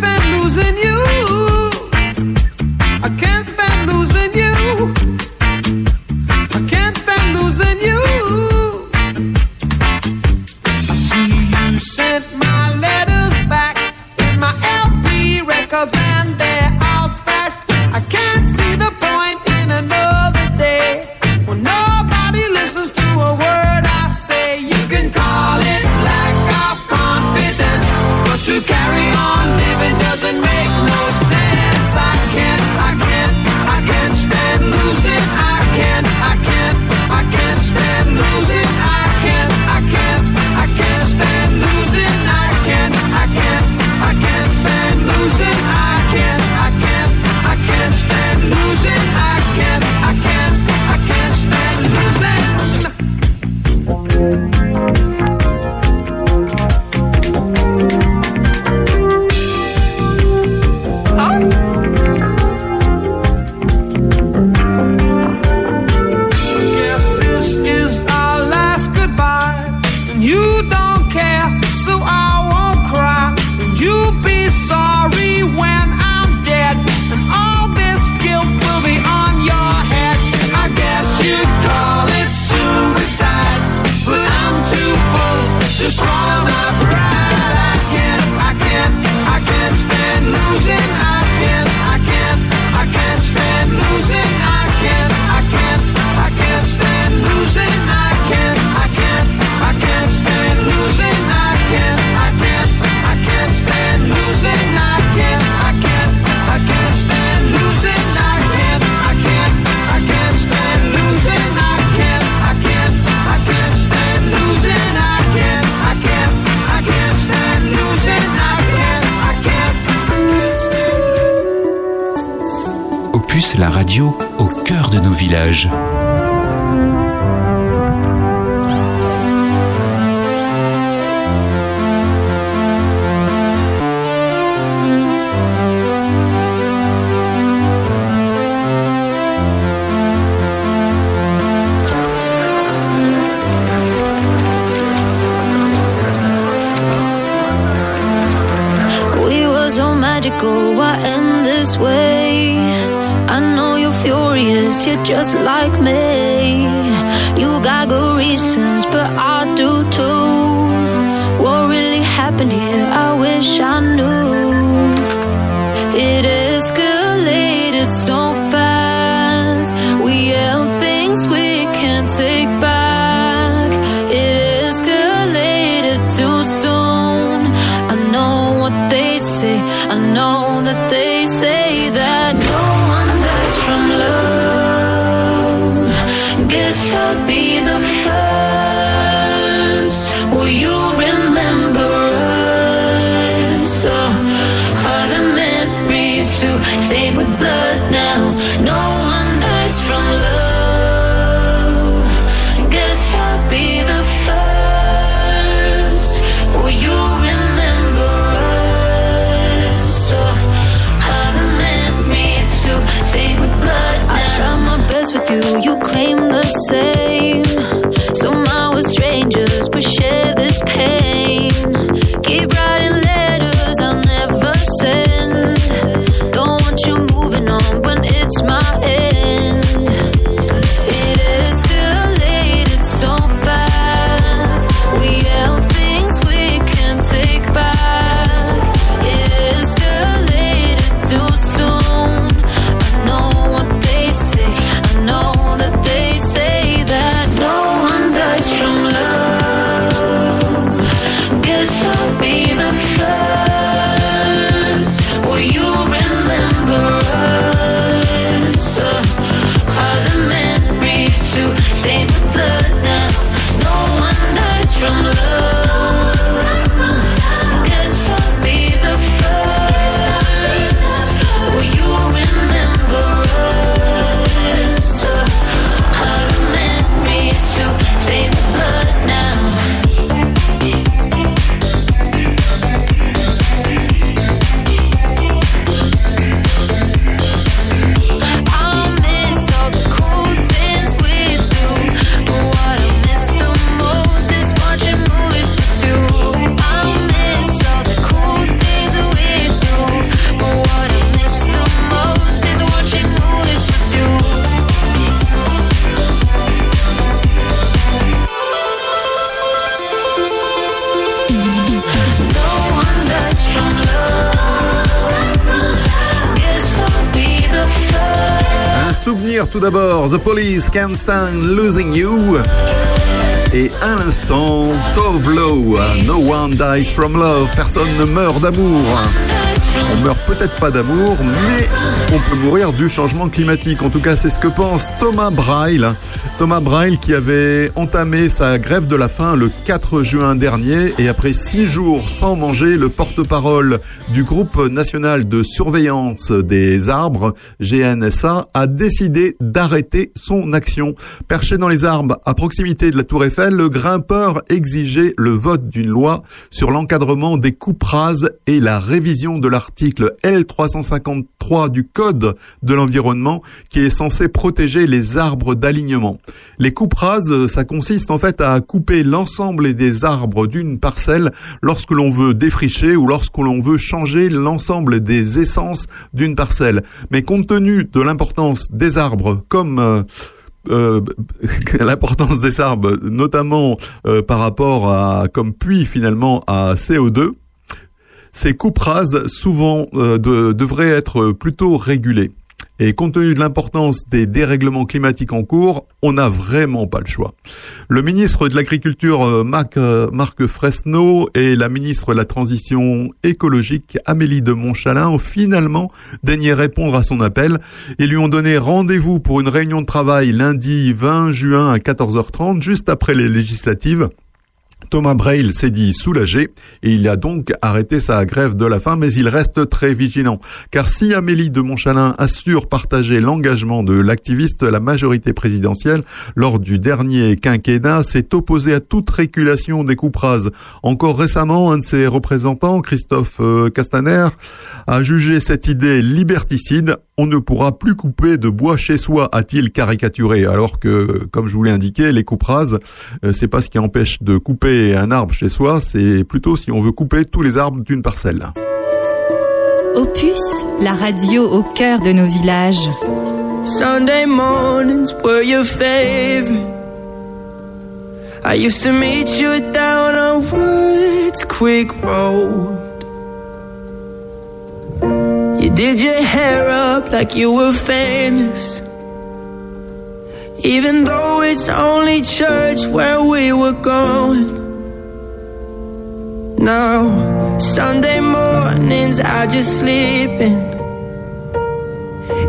d'abord. The Police Can't Stand Losing You. Et à l'instant, Tove Lo, No One Dies From Love. Personne ne meurt d'amour. On meurt peut-être pas d'amour, mais on peut mourir du changement climatique. En tout cas, c'est ce que pense Thomas Braille. Thomas Braille qui avait entamé sa grève de la faim le 4 juin dernier et après six jours sans manger, le porte-parole du groupe national de surveillance des arbres, GNSA, a décidé d'arrêter son action. Perché dans les arbres à proximité de la tour Eiffel, le grimpeur exigeait le vote d'une loi sur l'encadrement des coupes rases et la révision de l'article L353 du Code de l'environnement qui est censé protéger les arbres d'alignement. Les coupes rases, ça consiste en fait à couper l'ensemble des arbres d'une parcelle lorsque l'on veut défricher ou lorsque l'on veut changer l'ensemble des essences d'une parcelle. Mais compte tenu de l'importance des arbres comme euh, euh, l'importance des arbres, notamment euh, par rapport à comme puits finalement à CO2, ces coupes rases souvent euh, de- devraient être plutôt régulées. Et compte tenu de l'importance des dérèglements climatiques en cours, on n'a vraiment pas le choix. Le ministre de l'Agriculture, euh, Marc, euh, Marc Fresneau, et la ministre de la Transition écologique, Amélie de Montchalin, ont finalement daigné répondre à son appel et lui ont donné rendez-vous pour une réunion de travail lundi 20 juin à 14h30, juste après les législatives. Thomas Braille s'est dit soulagé et il a donc arrêté sa grève de la faim, mais il reste très vigilant. Car si Amélie de Montchalin assure partager l'engagement de l'activiste, la majorité présidentielle, lors du dernier quinquennat, s'est opposée à toute régulation des coupes rases. Encore récemment, un de ses représentants, Christophe euh, Castaner, a jugé cette idée liberticide. On ne pourra plus couper de bois chez soi, a-t-il caricaturé. Alors que, comme je vous l'ai indiqué, les coupes rases, euh, c'est pas ce qui empêche de couper un arbre chez soi, c'est plutôt si on veut couper tous les arbres d'une parcelle. Opus, la radio au cœur de nos villages. Sunday mornings were your favorite. I used to meet you down on Woods Creek Road. Did your hair up like you were famous. Even though it's only church where we were going. Now, Sunday mornings I just sleep in.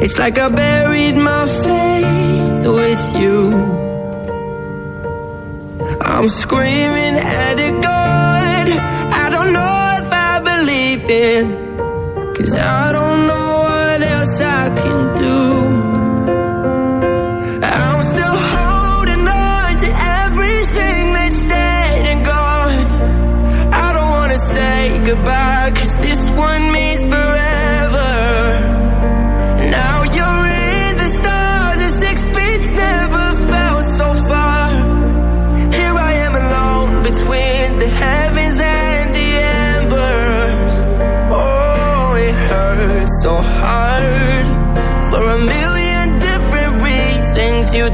It's like I buried my faith with you. I'm screaming at a God I don't know if I believe in. Cause I don't know what else I can do.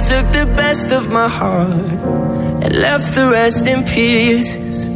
Took the best of my heart and left the rest in pieces.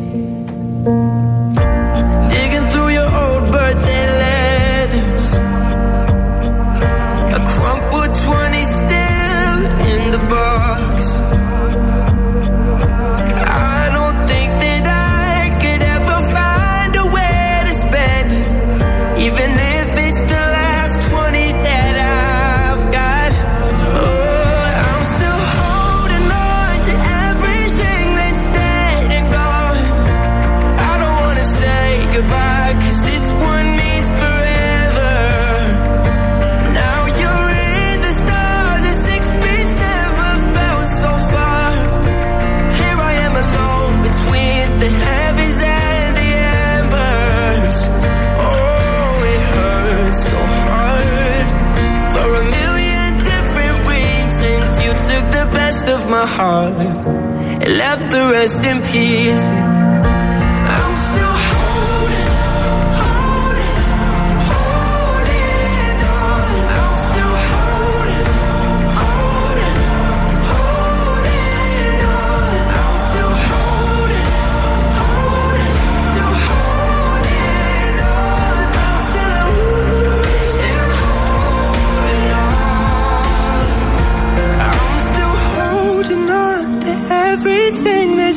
Left the rest in pieces.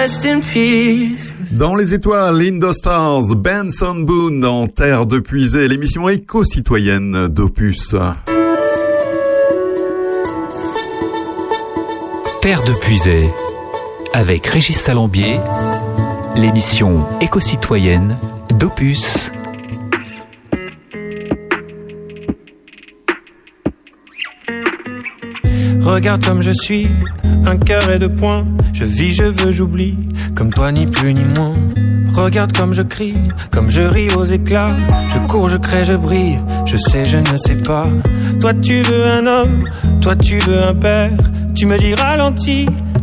rest in peace. Dans les étoiles, Indostars, Benson Boone dans Terre de Puisée, l'émission éco-citoyenne d'Opus. Terre de Puisay, avec Régis Salambier, l'émission éco-citoyenne d'Opus. Regarde comme je suis, un cœur et deux points. Je vis, je veux, j'oublie, comme toi ni plus ni moins. Regarde comme je crie, comme je ris aux éclats. Je cours, je crée, je brille, je sais, je ne sais pas. Toi tu veux un homme, toi tu veux un père. Tu me dis ralentis,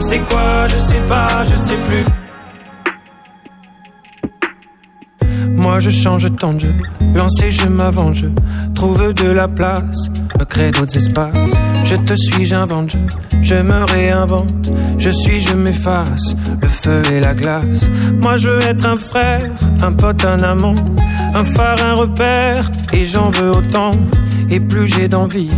C'est quoi Je sais pas, je sais plus. Moi je change tant de jeu, lancé je m'avance, trouve de la place, me crée d'autres espaces. Je te suis, j'invente, je, je me réinvente, je suis, je m'efface, le feu et la glace. Moi je veux être un frère, un pote, un amant, un phare, un repère, et j'en veux autant. Et plus j'ai d'envie,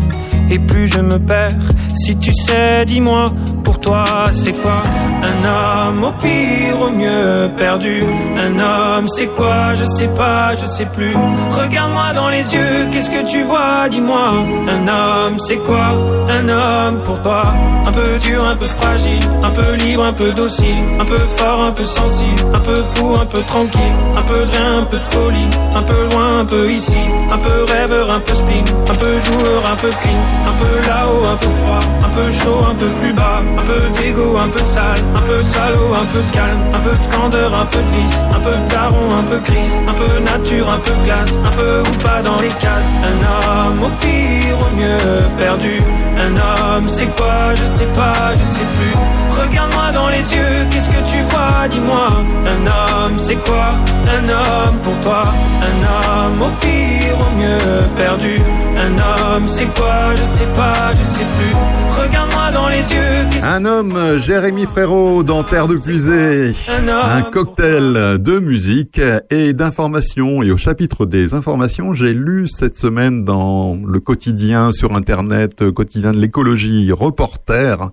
et plus je me perds. Si tu sais, dis-moi, pour toi c'est quoi Un homme au pire, au mieux perdu. Un homme c'est quoi Je sais pas, je sais plus. Regarde-moi dans les yeux, qu'est-ce que tu vois Dis-moi. Un homme c'est quoi Un homme pour toi. Un peu dur, un peu fragile, un peu libre, un peu docile, un peu fort, un peu sensible, un peu fou, un peu tranquille, un peu de rien, un peu de folie, un peu loin, un peu ici, un peu rêveur, un peu spleen, un peu joueur, un peu clean, un peu là-haut, un peu froid, un peu chaud, un peu plus bas, un peu d'ego, un peu de sale, un peu de salaud, un peu de calme, un peu de candeur, un peu de vice, un peu de daron, un peu crise, un peu nature, un peu glace, un peu ou pas dans les cases. Un homme au pire, au mieux perdu. Un homme, c'est quoi? Je sais pas, je sais plus. Regarde-moi dans les yeux, qu'est-ce que tu vois? Dis-moi. Un homme, c'est quoi? Un homme pour toi. Un homme au pire, au mieux perdu. Un homme, c'est quoi? Je sais pas, je sais plus. Regarde-moi dans les yeux. Un homme, Jérémy Frérot, dans Terre de Puisée. Un homme. Un cocktail de musique et d'informations. Et au chapitre des informations, j'ai lu cette semaine dans le quotidien sur Internet, euh, quotidien de l'écologie, reporter,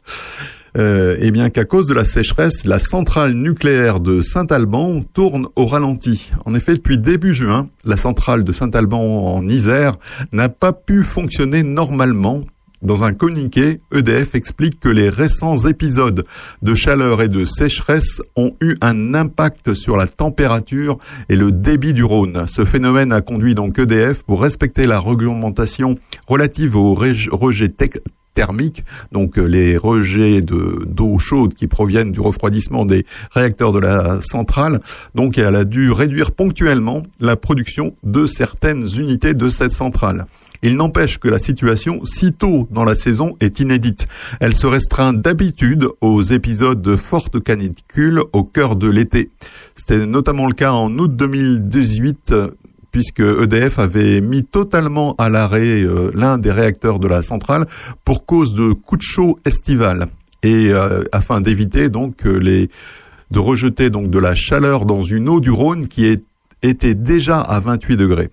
euh, eh bien qu'à cause de la sécheresse, la centrale nucléaire de Saint-Alban tourne au ralenti. En effet, depuis début juin, la centrale de Saint-Alban en Isère n'a pas pu fonctionner normalement. Dans un communiqué, EDF explique que les récents épisodes de chaleur et de sécheresse ont eu un impact sur la température et le débit du Rhône. Ce phénomène a conduit donc EDF pour respecter la réglementation relative aux rég- thermiques, donc euh, les rejets de d'eau chaude qui proviennent du refroidissement des réacteurs de la centrale. Donc elle a dû réduire ponctuellement la production de certaines unités de cette centrale. Il n'empêche que la situation, si tôt dans la saison, est inédite. Elle se restreint d'habitude aux épisodes de forte canicule au cœur de l'été. C'était notamment le cas en août 2018 euh, puisque EDF avait mis totalement à l'arrêt euh, l'un des réacteurs de la centrale pour cause de coups de chaud estival et euh, afin d'éviter donc euh, les de rejeter donc de la chaleur dans une eau du Rhône qui était déjà à 28 degrés.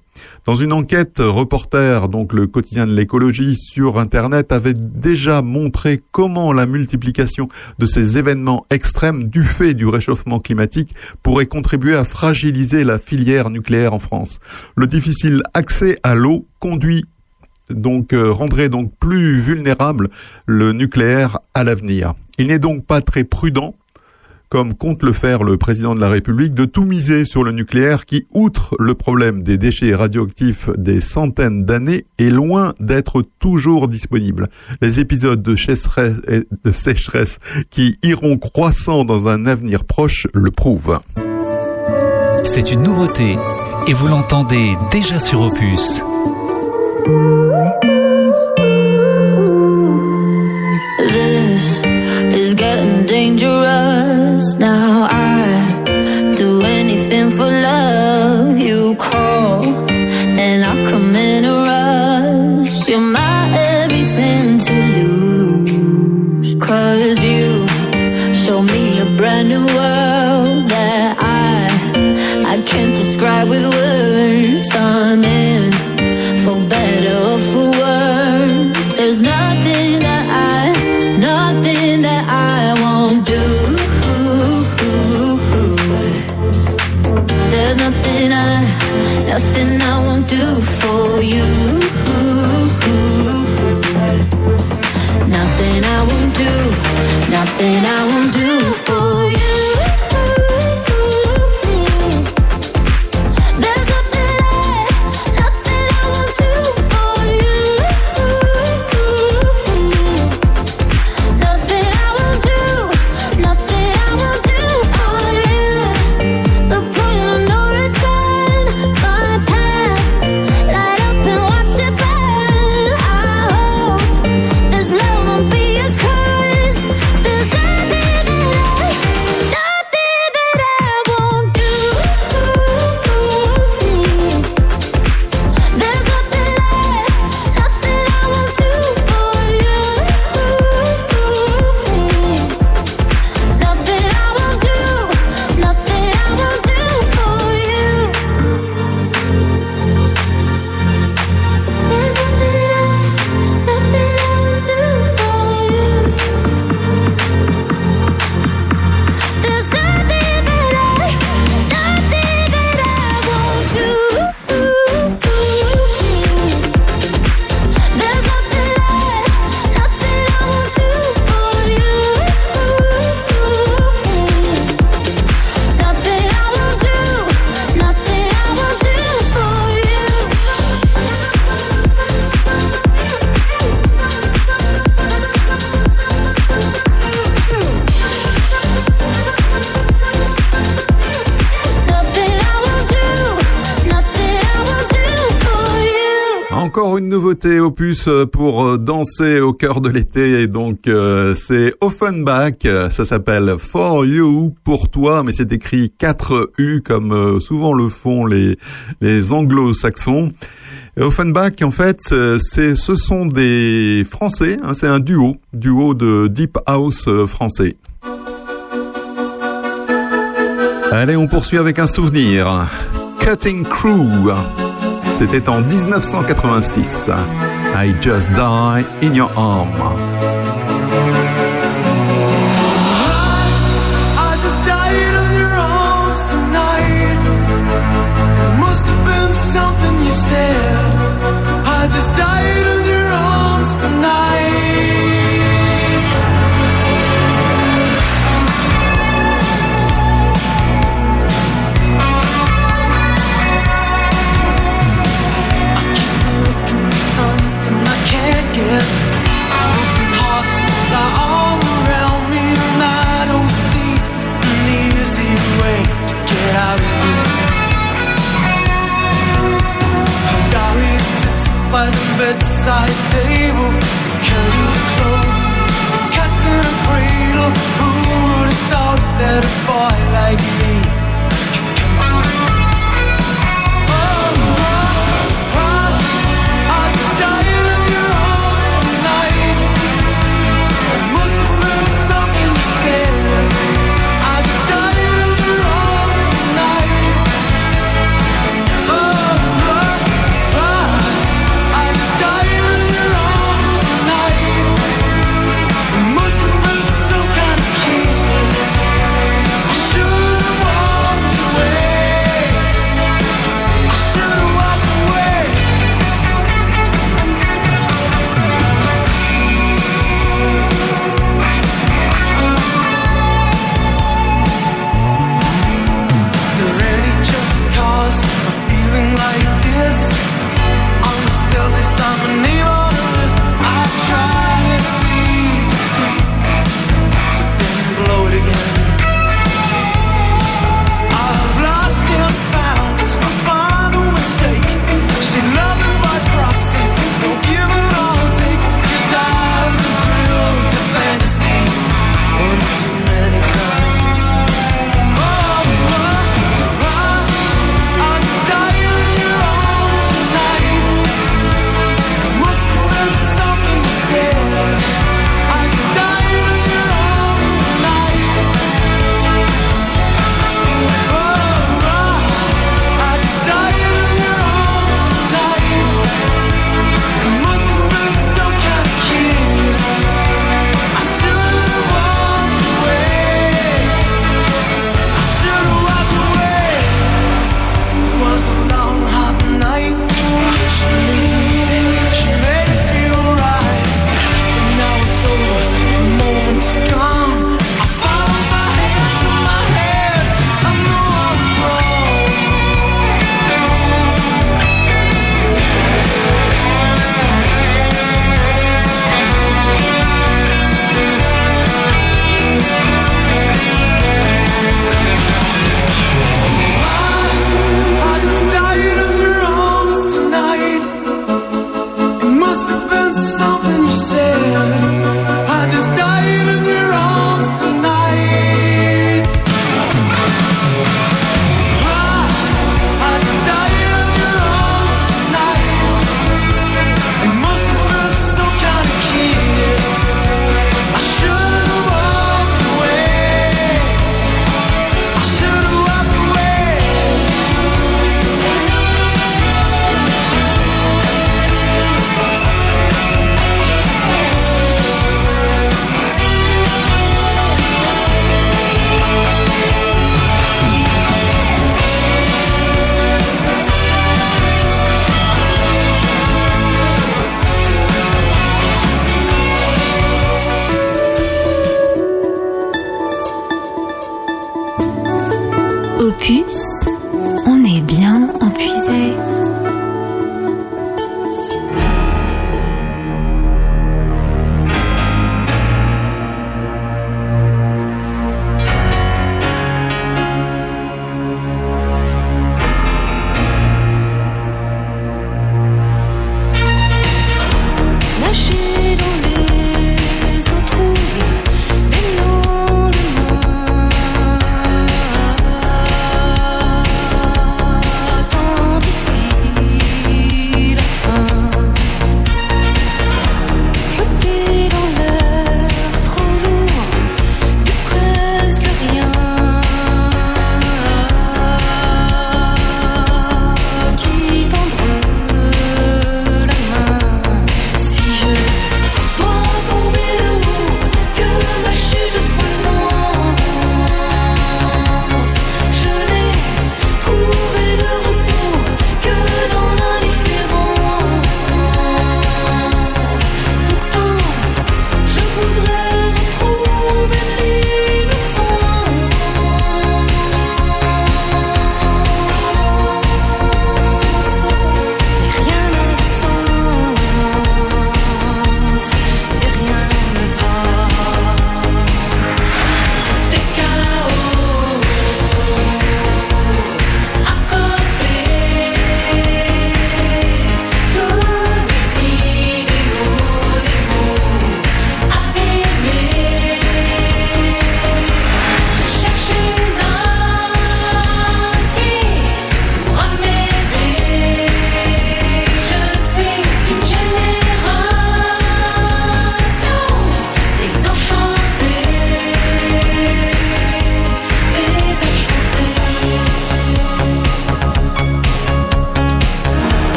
Dans une enquête, Reporter, donc le quotidien de l'écologie sur Internet, avait déjà montré comment la multiplication de ces événements extrêmes du fait du réchauffement climatique pourrait contribuer à fragiliser la filière nucléaire en France. Le difficile accès à l'eau conduit donc euh, rendrait donc plus vulnérable le nucléaire à l'avenir. Il n'est donc pas très prudent comme compte le faire le président de la République, de tout miser sur le nucléaire qui, outre le problème des déchets radioactifs des centaines d'années, est loin d'être toujours disponible. Les épisodes de sécheresse, de sécheresse qui iront croissant dans un avenir proche le prouvent. C'est une nouveauté et vous l'entendez déjà sur Opus. This is getting dangerous Opus pour euh, danser au cœur de l'été et donc euh, c'est Offenbach, ça s'appelle For You pour toi mais c'est écrit 4 U comme euh, souvent le font les anglo-saxons. Offenbach en fait euh, c'est ce sont des français, hein, c'est un duo, duo de deep house euh, français. Allez, on poursuit avec un souvenir. Cutting Crew. C'était en 1986. I Just Die in Your Arm.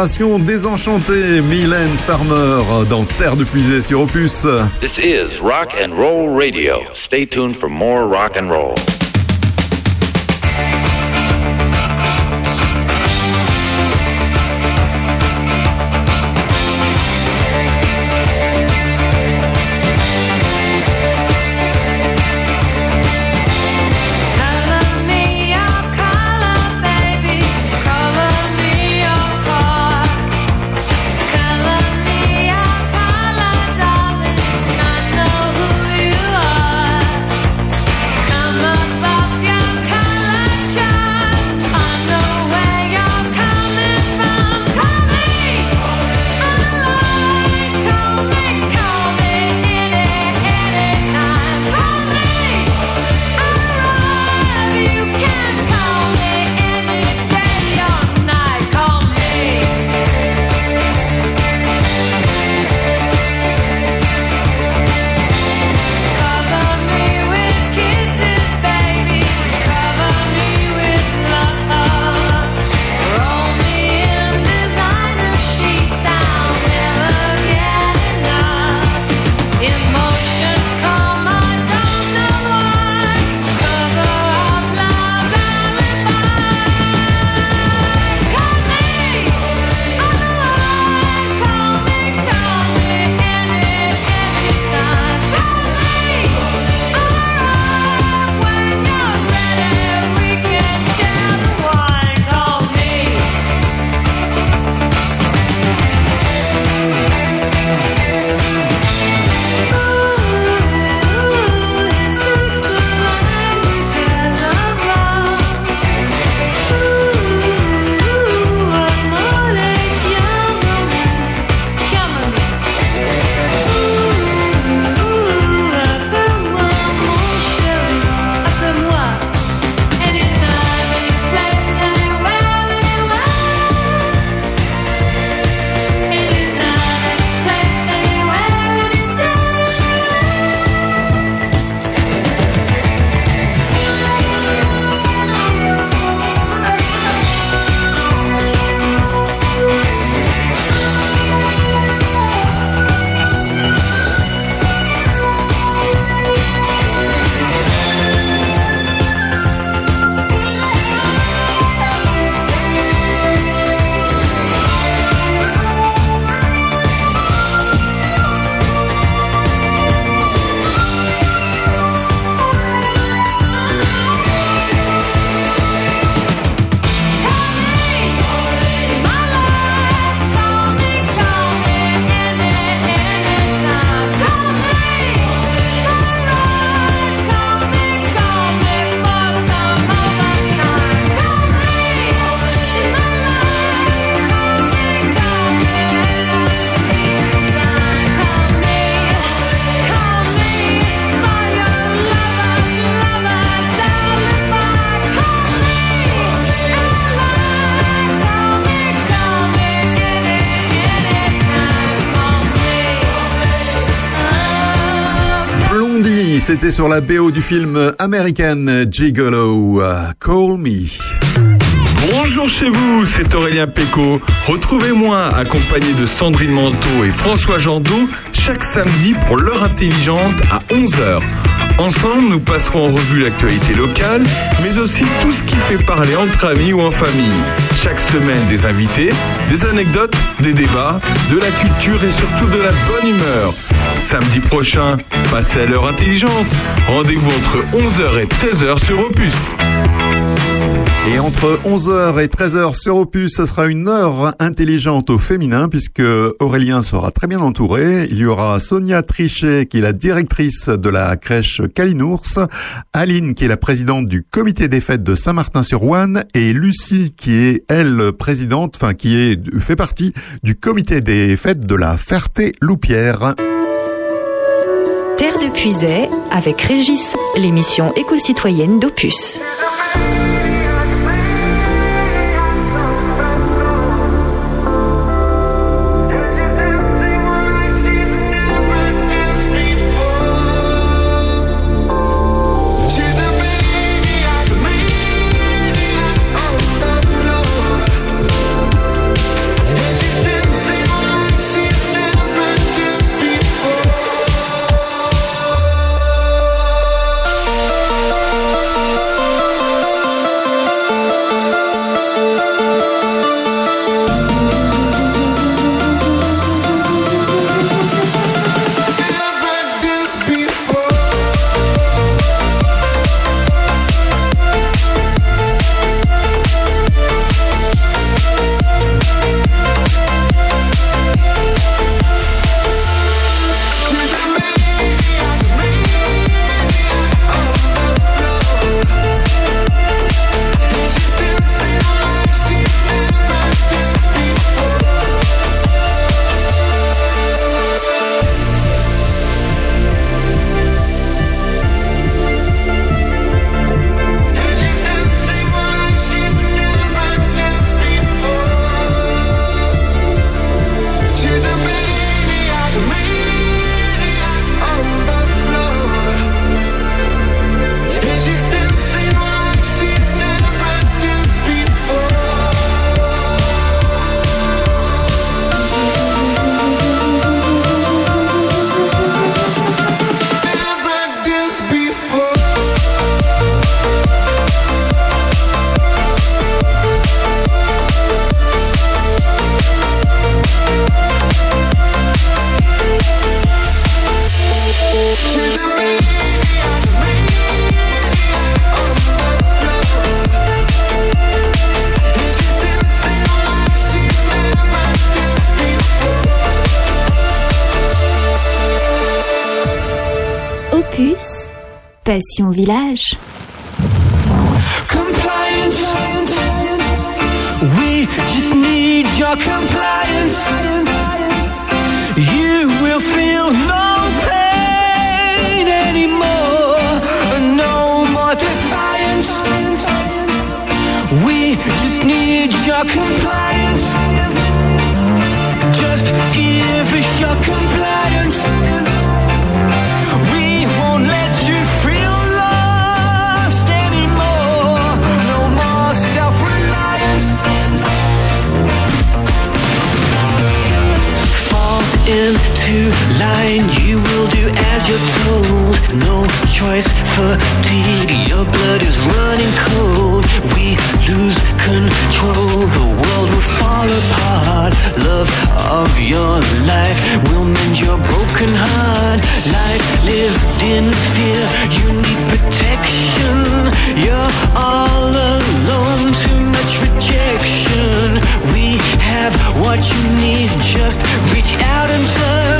Génération désenchantée, Mylène Farmer dans Terre de Puisée sur Opus. This is Rock and Roll Radio. Stay tuned for more rock and roll. C'était sur la BO du film American Gigolo. euh, Call Me. Bonjour chez vous, c'est Aurélien Péco. Retrouvez-moi accompagné de Sandrine Manteau et François Jandot chaque samedi pour l'heure intelligente à 11h. Ensemble, nous passerons en revue l'actualité locale, mais aussi tout ce qui fait parler entre amis ou en famille. Chaque semaine, des invités, des anecdotes, des débats, de la culture et surtout de la bonne humeur. Samedi prochain, passez à l'heure intelligente. Rendez-vous entre 11h et 13h sur Opus. Et entre 11h et 13h sur Opus, ce sera une heure intelligente au féminin puisque Aurélien sera très bien entouré. Il y aura Sonia Trichet qui est la directrice de la crèche Calinours, Aline qui est la présidente du comité des fêtes de Saint-Martin-sur-Ouane et Lucie qui est elle présidente, enfin qui fait partie du comité des fêtes de la Ferté-Loupière. Puisay avec Régis, l'émission éco-citoyenne d'Opus. Passion Village. Compliance. We just need your compliance. You will feel no pain anymore. No more defiance. We just need your compliance. Just give us your compliance. into into line, you will do as you're told. No choice, fatigue, your blood is running cold. We lose control, the world will fall apart. Love of your life will mend your broken heart. Life lived in fear, you need protection. You're all alone, too much rejection. We have what you need, just reach out and touch.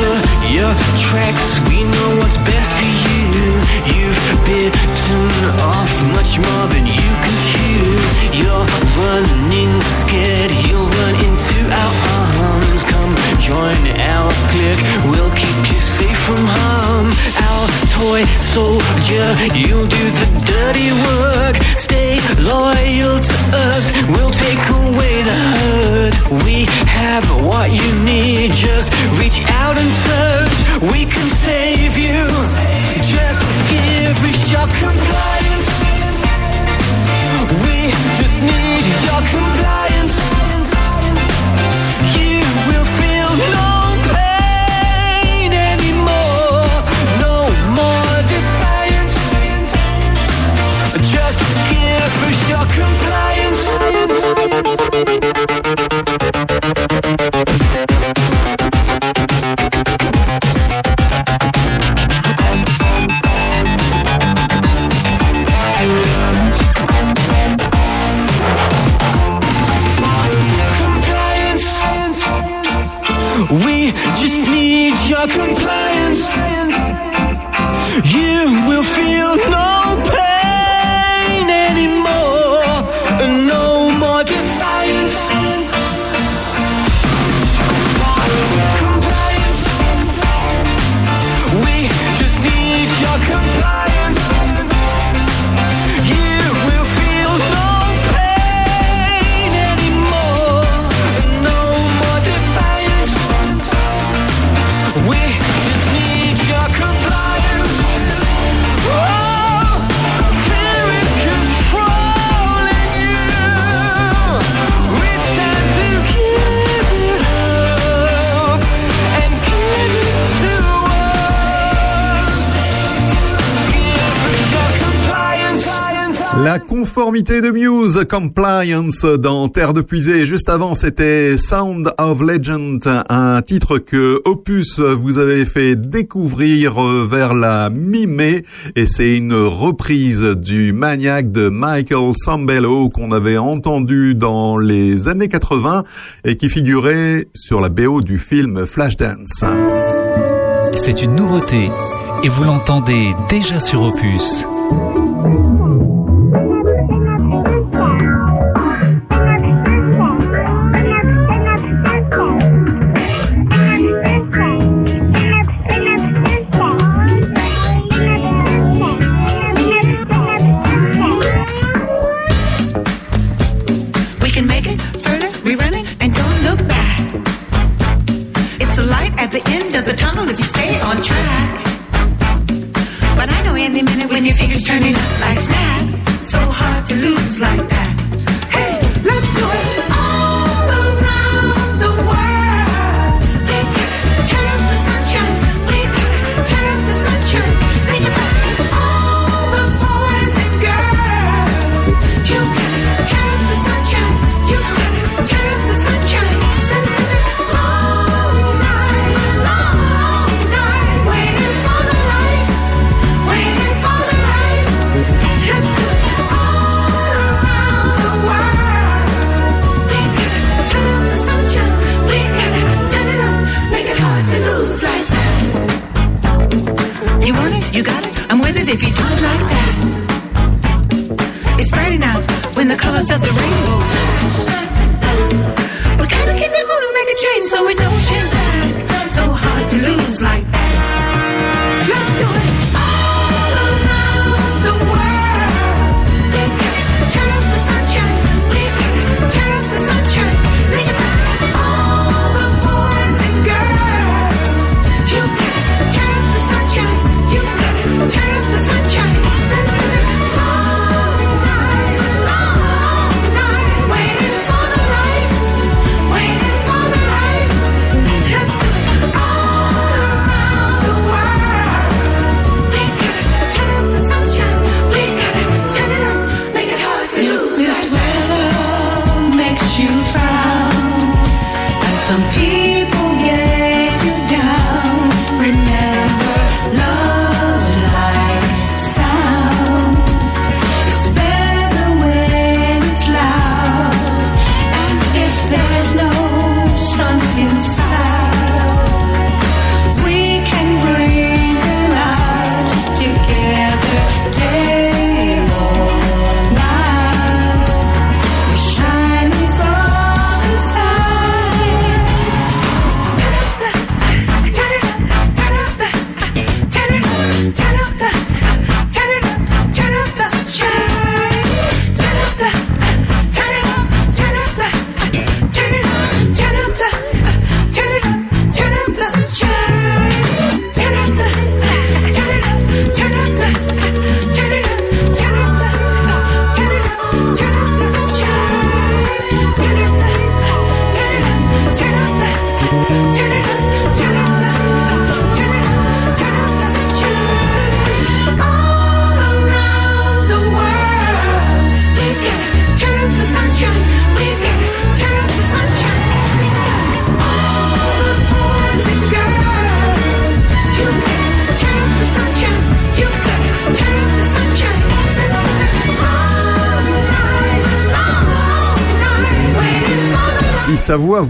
Cover your tracks. We know what's best for you. You've bitten off much more than you can chew. You're running scared. You'll run into our arms. Come join our clique. We'll keep you safe from harm. Toy soldier, you'll do the dirty work. Stay loyal to us. We'll take away the hurt. We have what you need. Just reach out and touch. We can save you. Just give us your compliance. We just need your compliance. Conformité de Muse, Compliance dans Terre de Puisée. Juste avant, c'était Sound of Legend, un titre que Opus vous avez fait découvrir euh, vers la mi-mai et c'est une reprise du Maniac de Michael Sambello qu'on avait entendu dans les années 80 et qui figurait sur la BO du film Flashdance. C'est une nouveauté et vous l'entendez déjà sur Opus.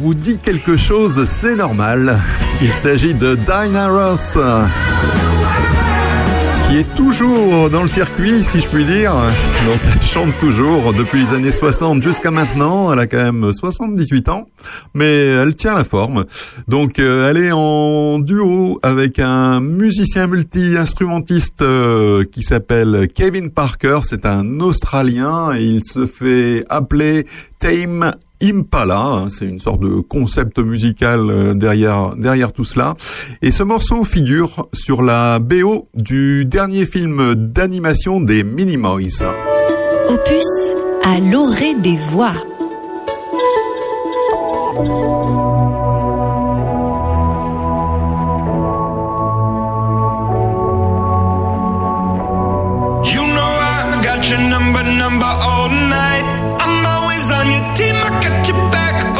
vous dit quelque chose, c'est normal. Il s'agit de Dinah Ross, qui est toujours dans le circuit, si je puis dire. Donc elle chante toujours depuis les années 60 jusqu'à maintenant. Elle a quand même 78 ans, mais elle tient la forme. Donc euh, elle est en duo avec un musicien multi-instrumentiste euh, qui s'appelle Kevin Parker. C'est un Australien et il se fait appeler Tame Impala, hein, c'est une sorte de concept musical euh, derrière, derrière tout cela. Et ce morceau figure sur la BO du dernier film d'animation des Minimoys. Opus à l'orée des voix. got your back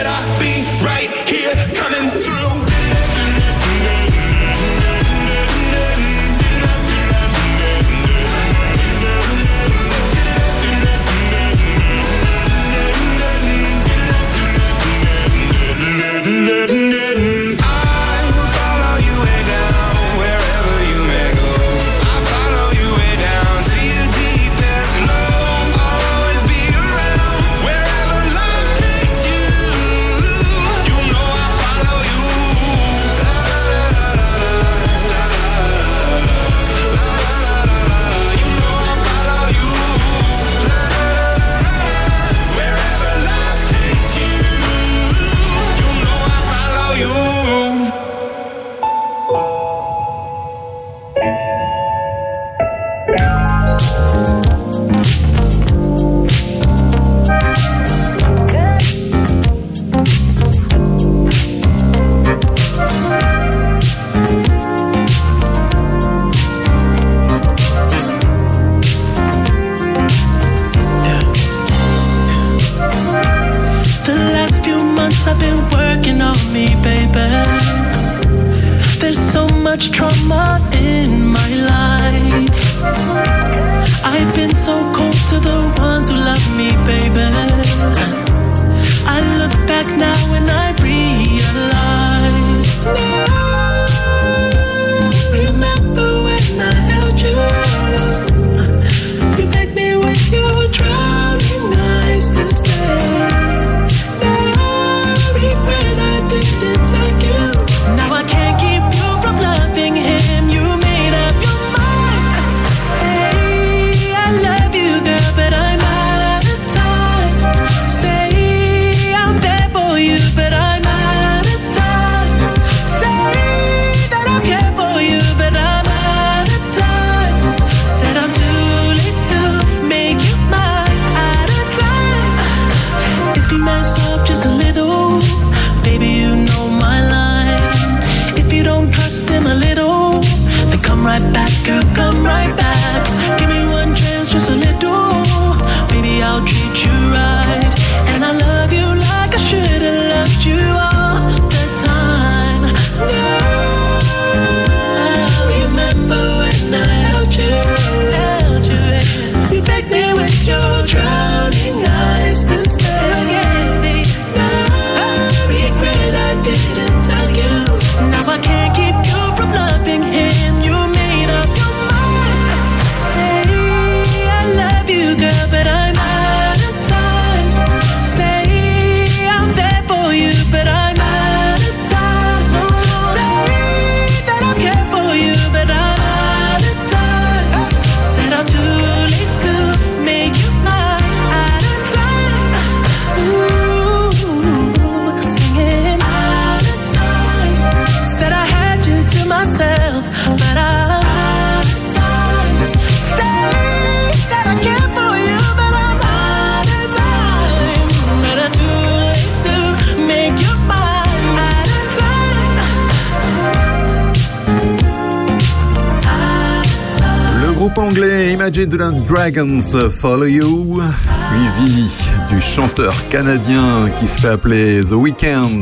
groupe anglais Imagine Dragons Follow You, suivi du chanteur canadien qui se fait appeler The Weeknd,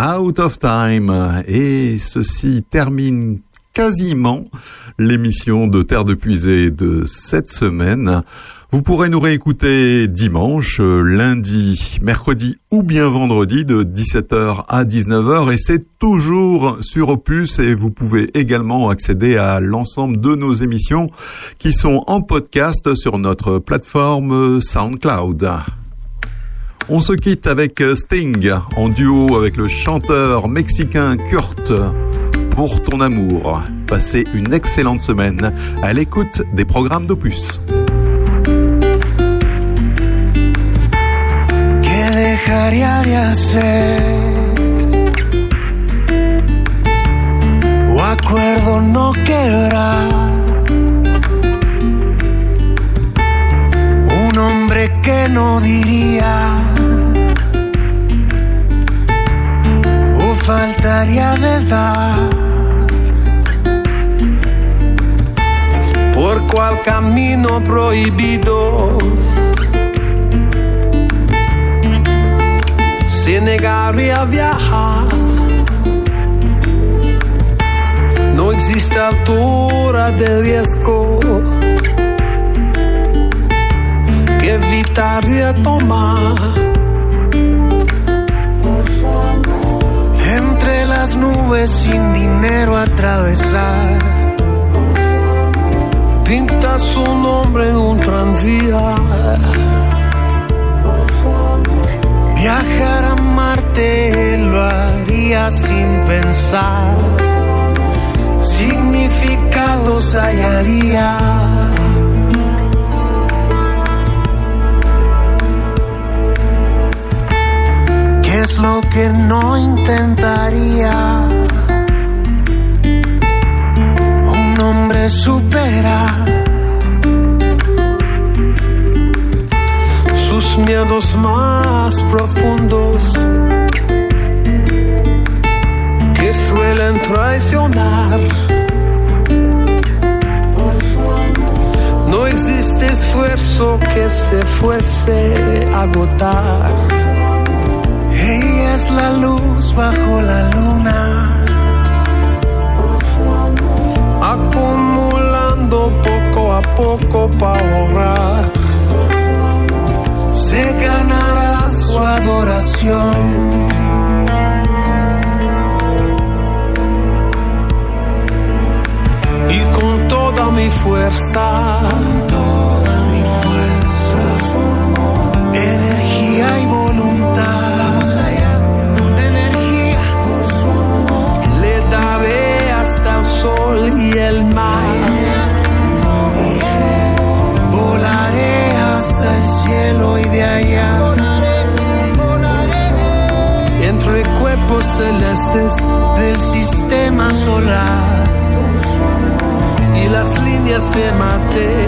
Out of Time. Et ceci termine quasiment l'émission de Terre de Puisée de cette semaine. Vous pourrez nous réécouter dimanche, euh, lundi, mercredi ou bien vendredi de 17h à 19h et c'est toujours sur Opus et vous pouvez également accéder à l'ensemble de nos émissions qui sont en podcast sur notre plateforme SoundCloud. On se quitte avec Sting en duo avec le chanteur mexicain Kurt pour ton amour. Passez une excellente semaine à l'écoute des programmes d'Opus. De hacer? O acuerdo no quebrar. Un hombre que no diría. O faltaría de dar. por cual camino prohibido se negaría a viajar. No existe altura de riesgo que evitaría tomar. Entre las nubes sin dinero atravesar. Pinta su nombre en un tranvía. Viajar a Marte lo haría sin pensar. Significados hallaría. ¿Qué es lo que no intentaría? Un hombre supera miedos más profundos que suelen traicionar. No existe esfuerzo que se fuese a agotar. Ella es la luz bajo la luna. Acumulando poco a poco para ahorrar. Se ganará su adoración. y con toda mi fuerza, toda mi fuerza, energía y voluntad, con energía por su le daré hasta el sol y el mar. Volaré hasta el cielo y de allá. Entre cuerpos celestes del sistema solar y las líneas de mate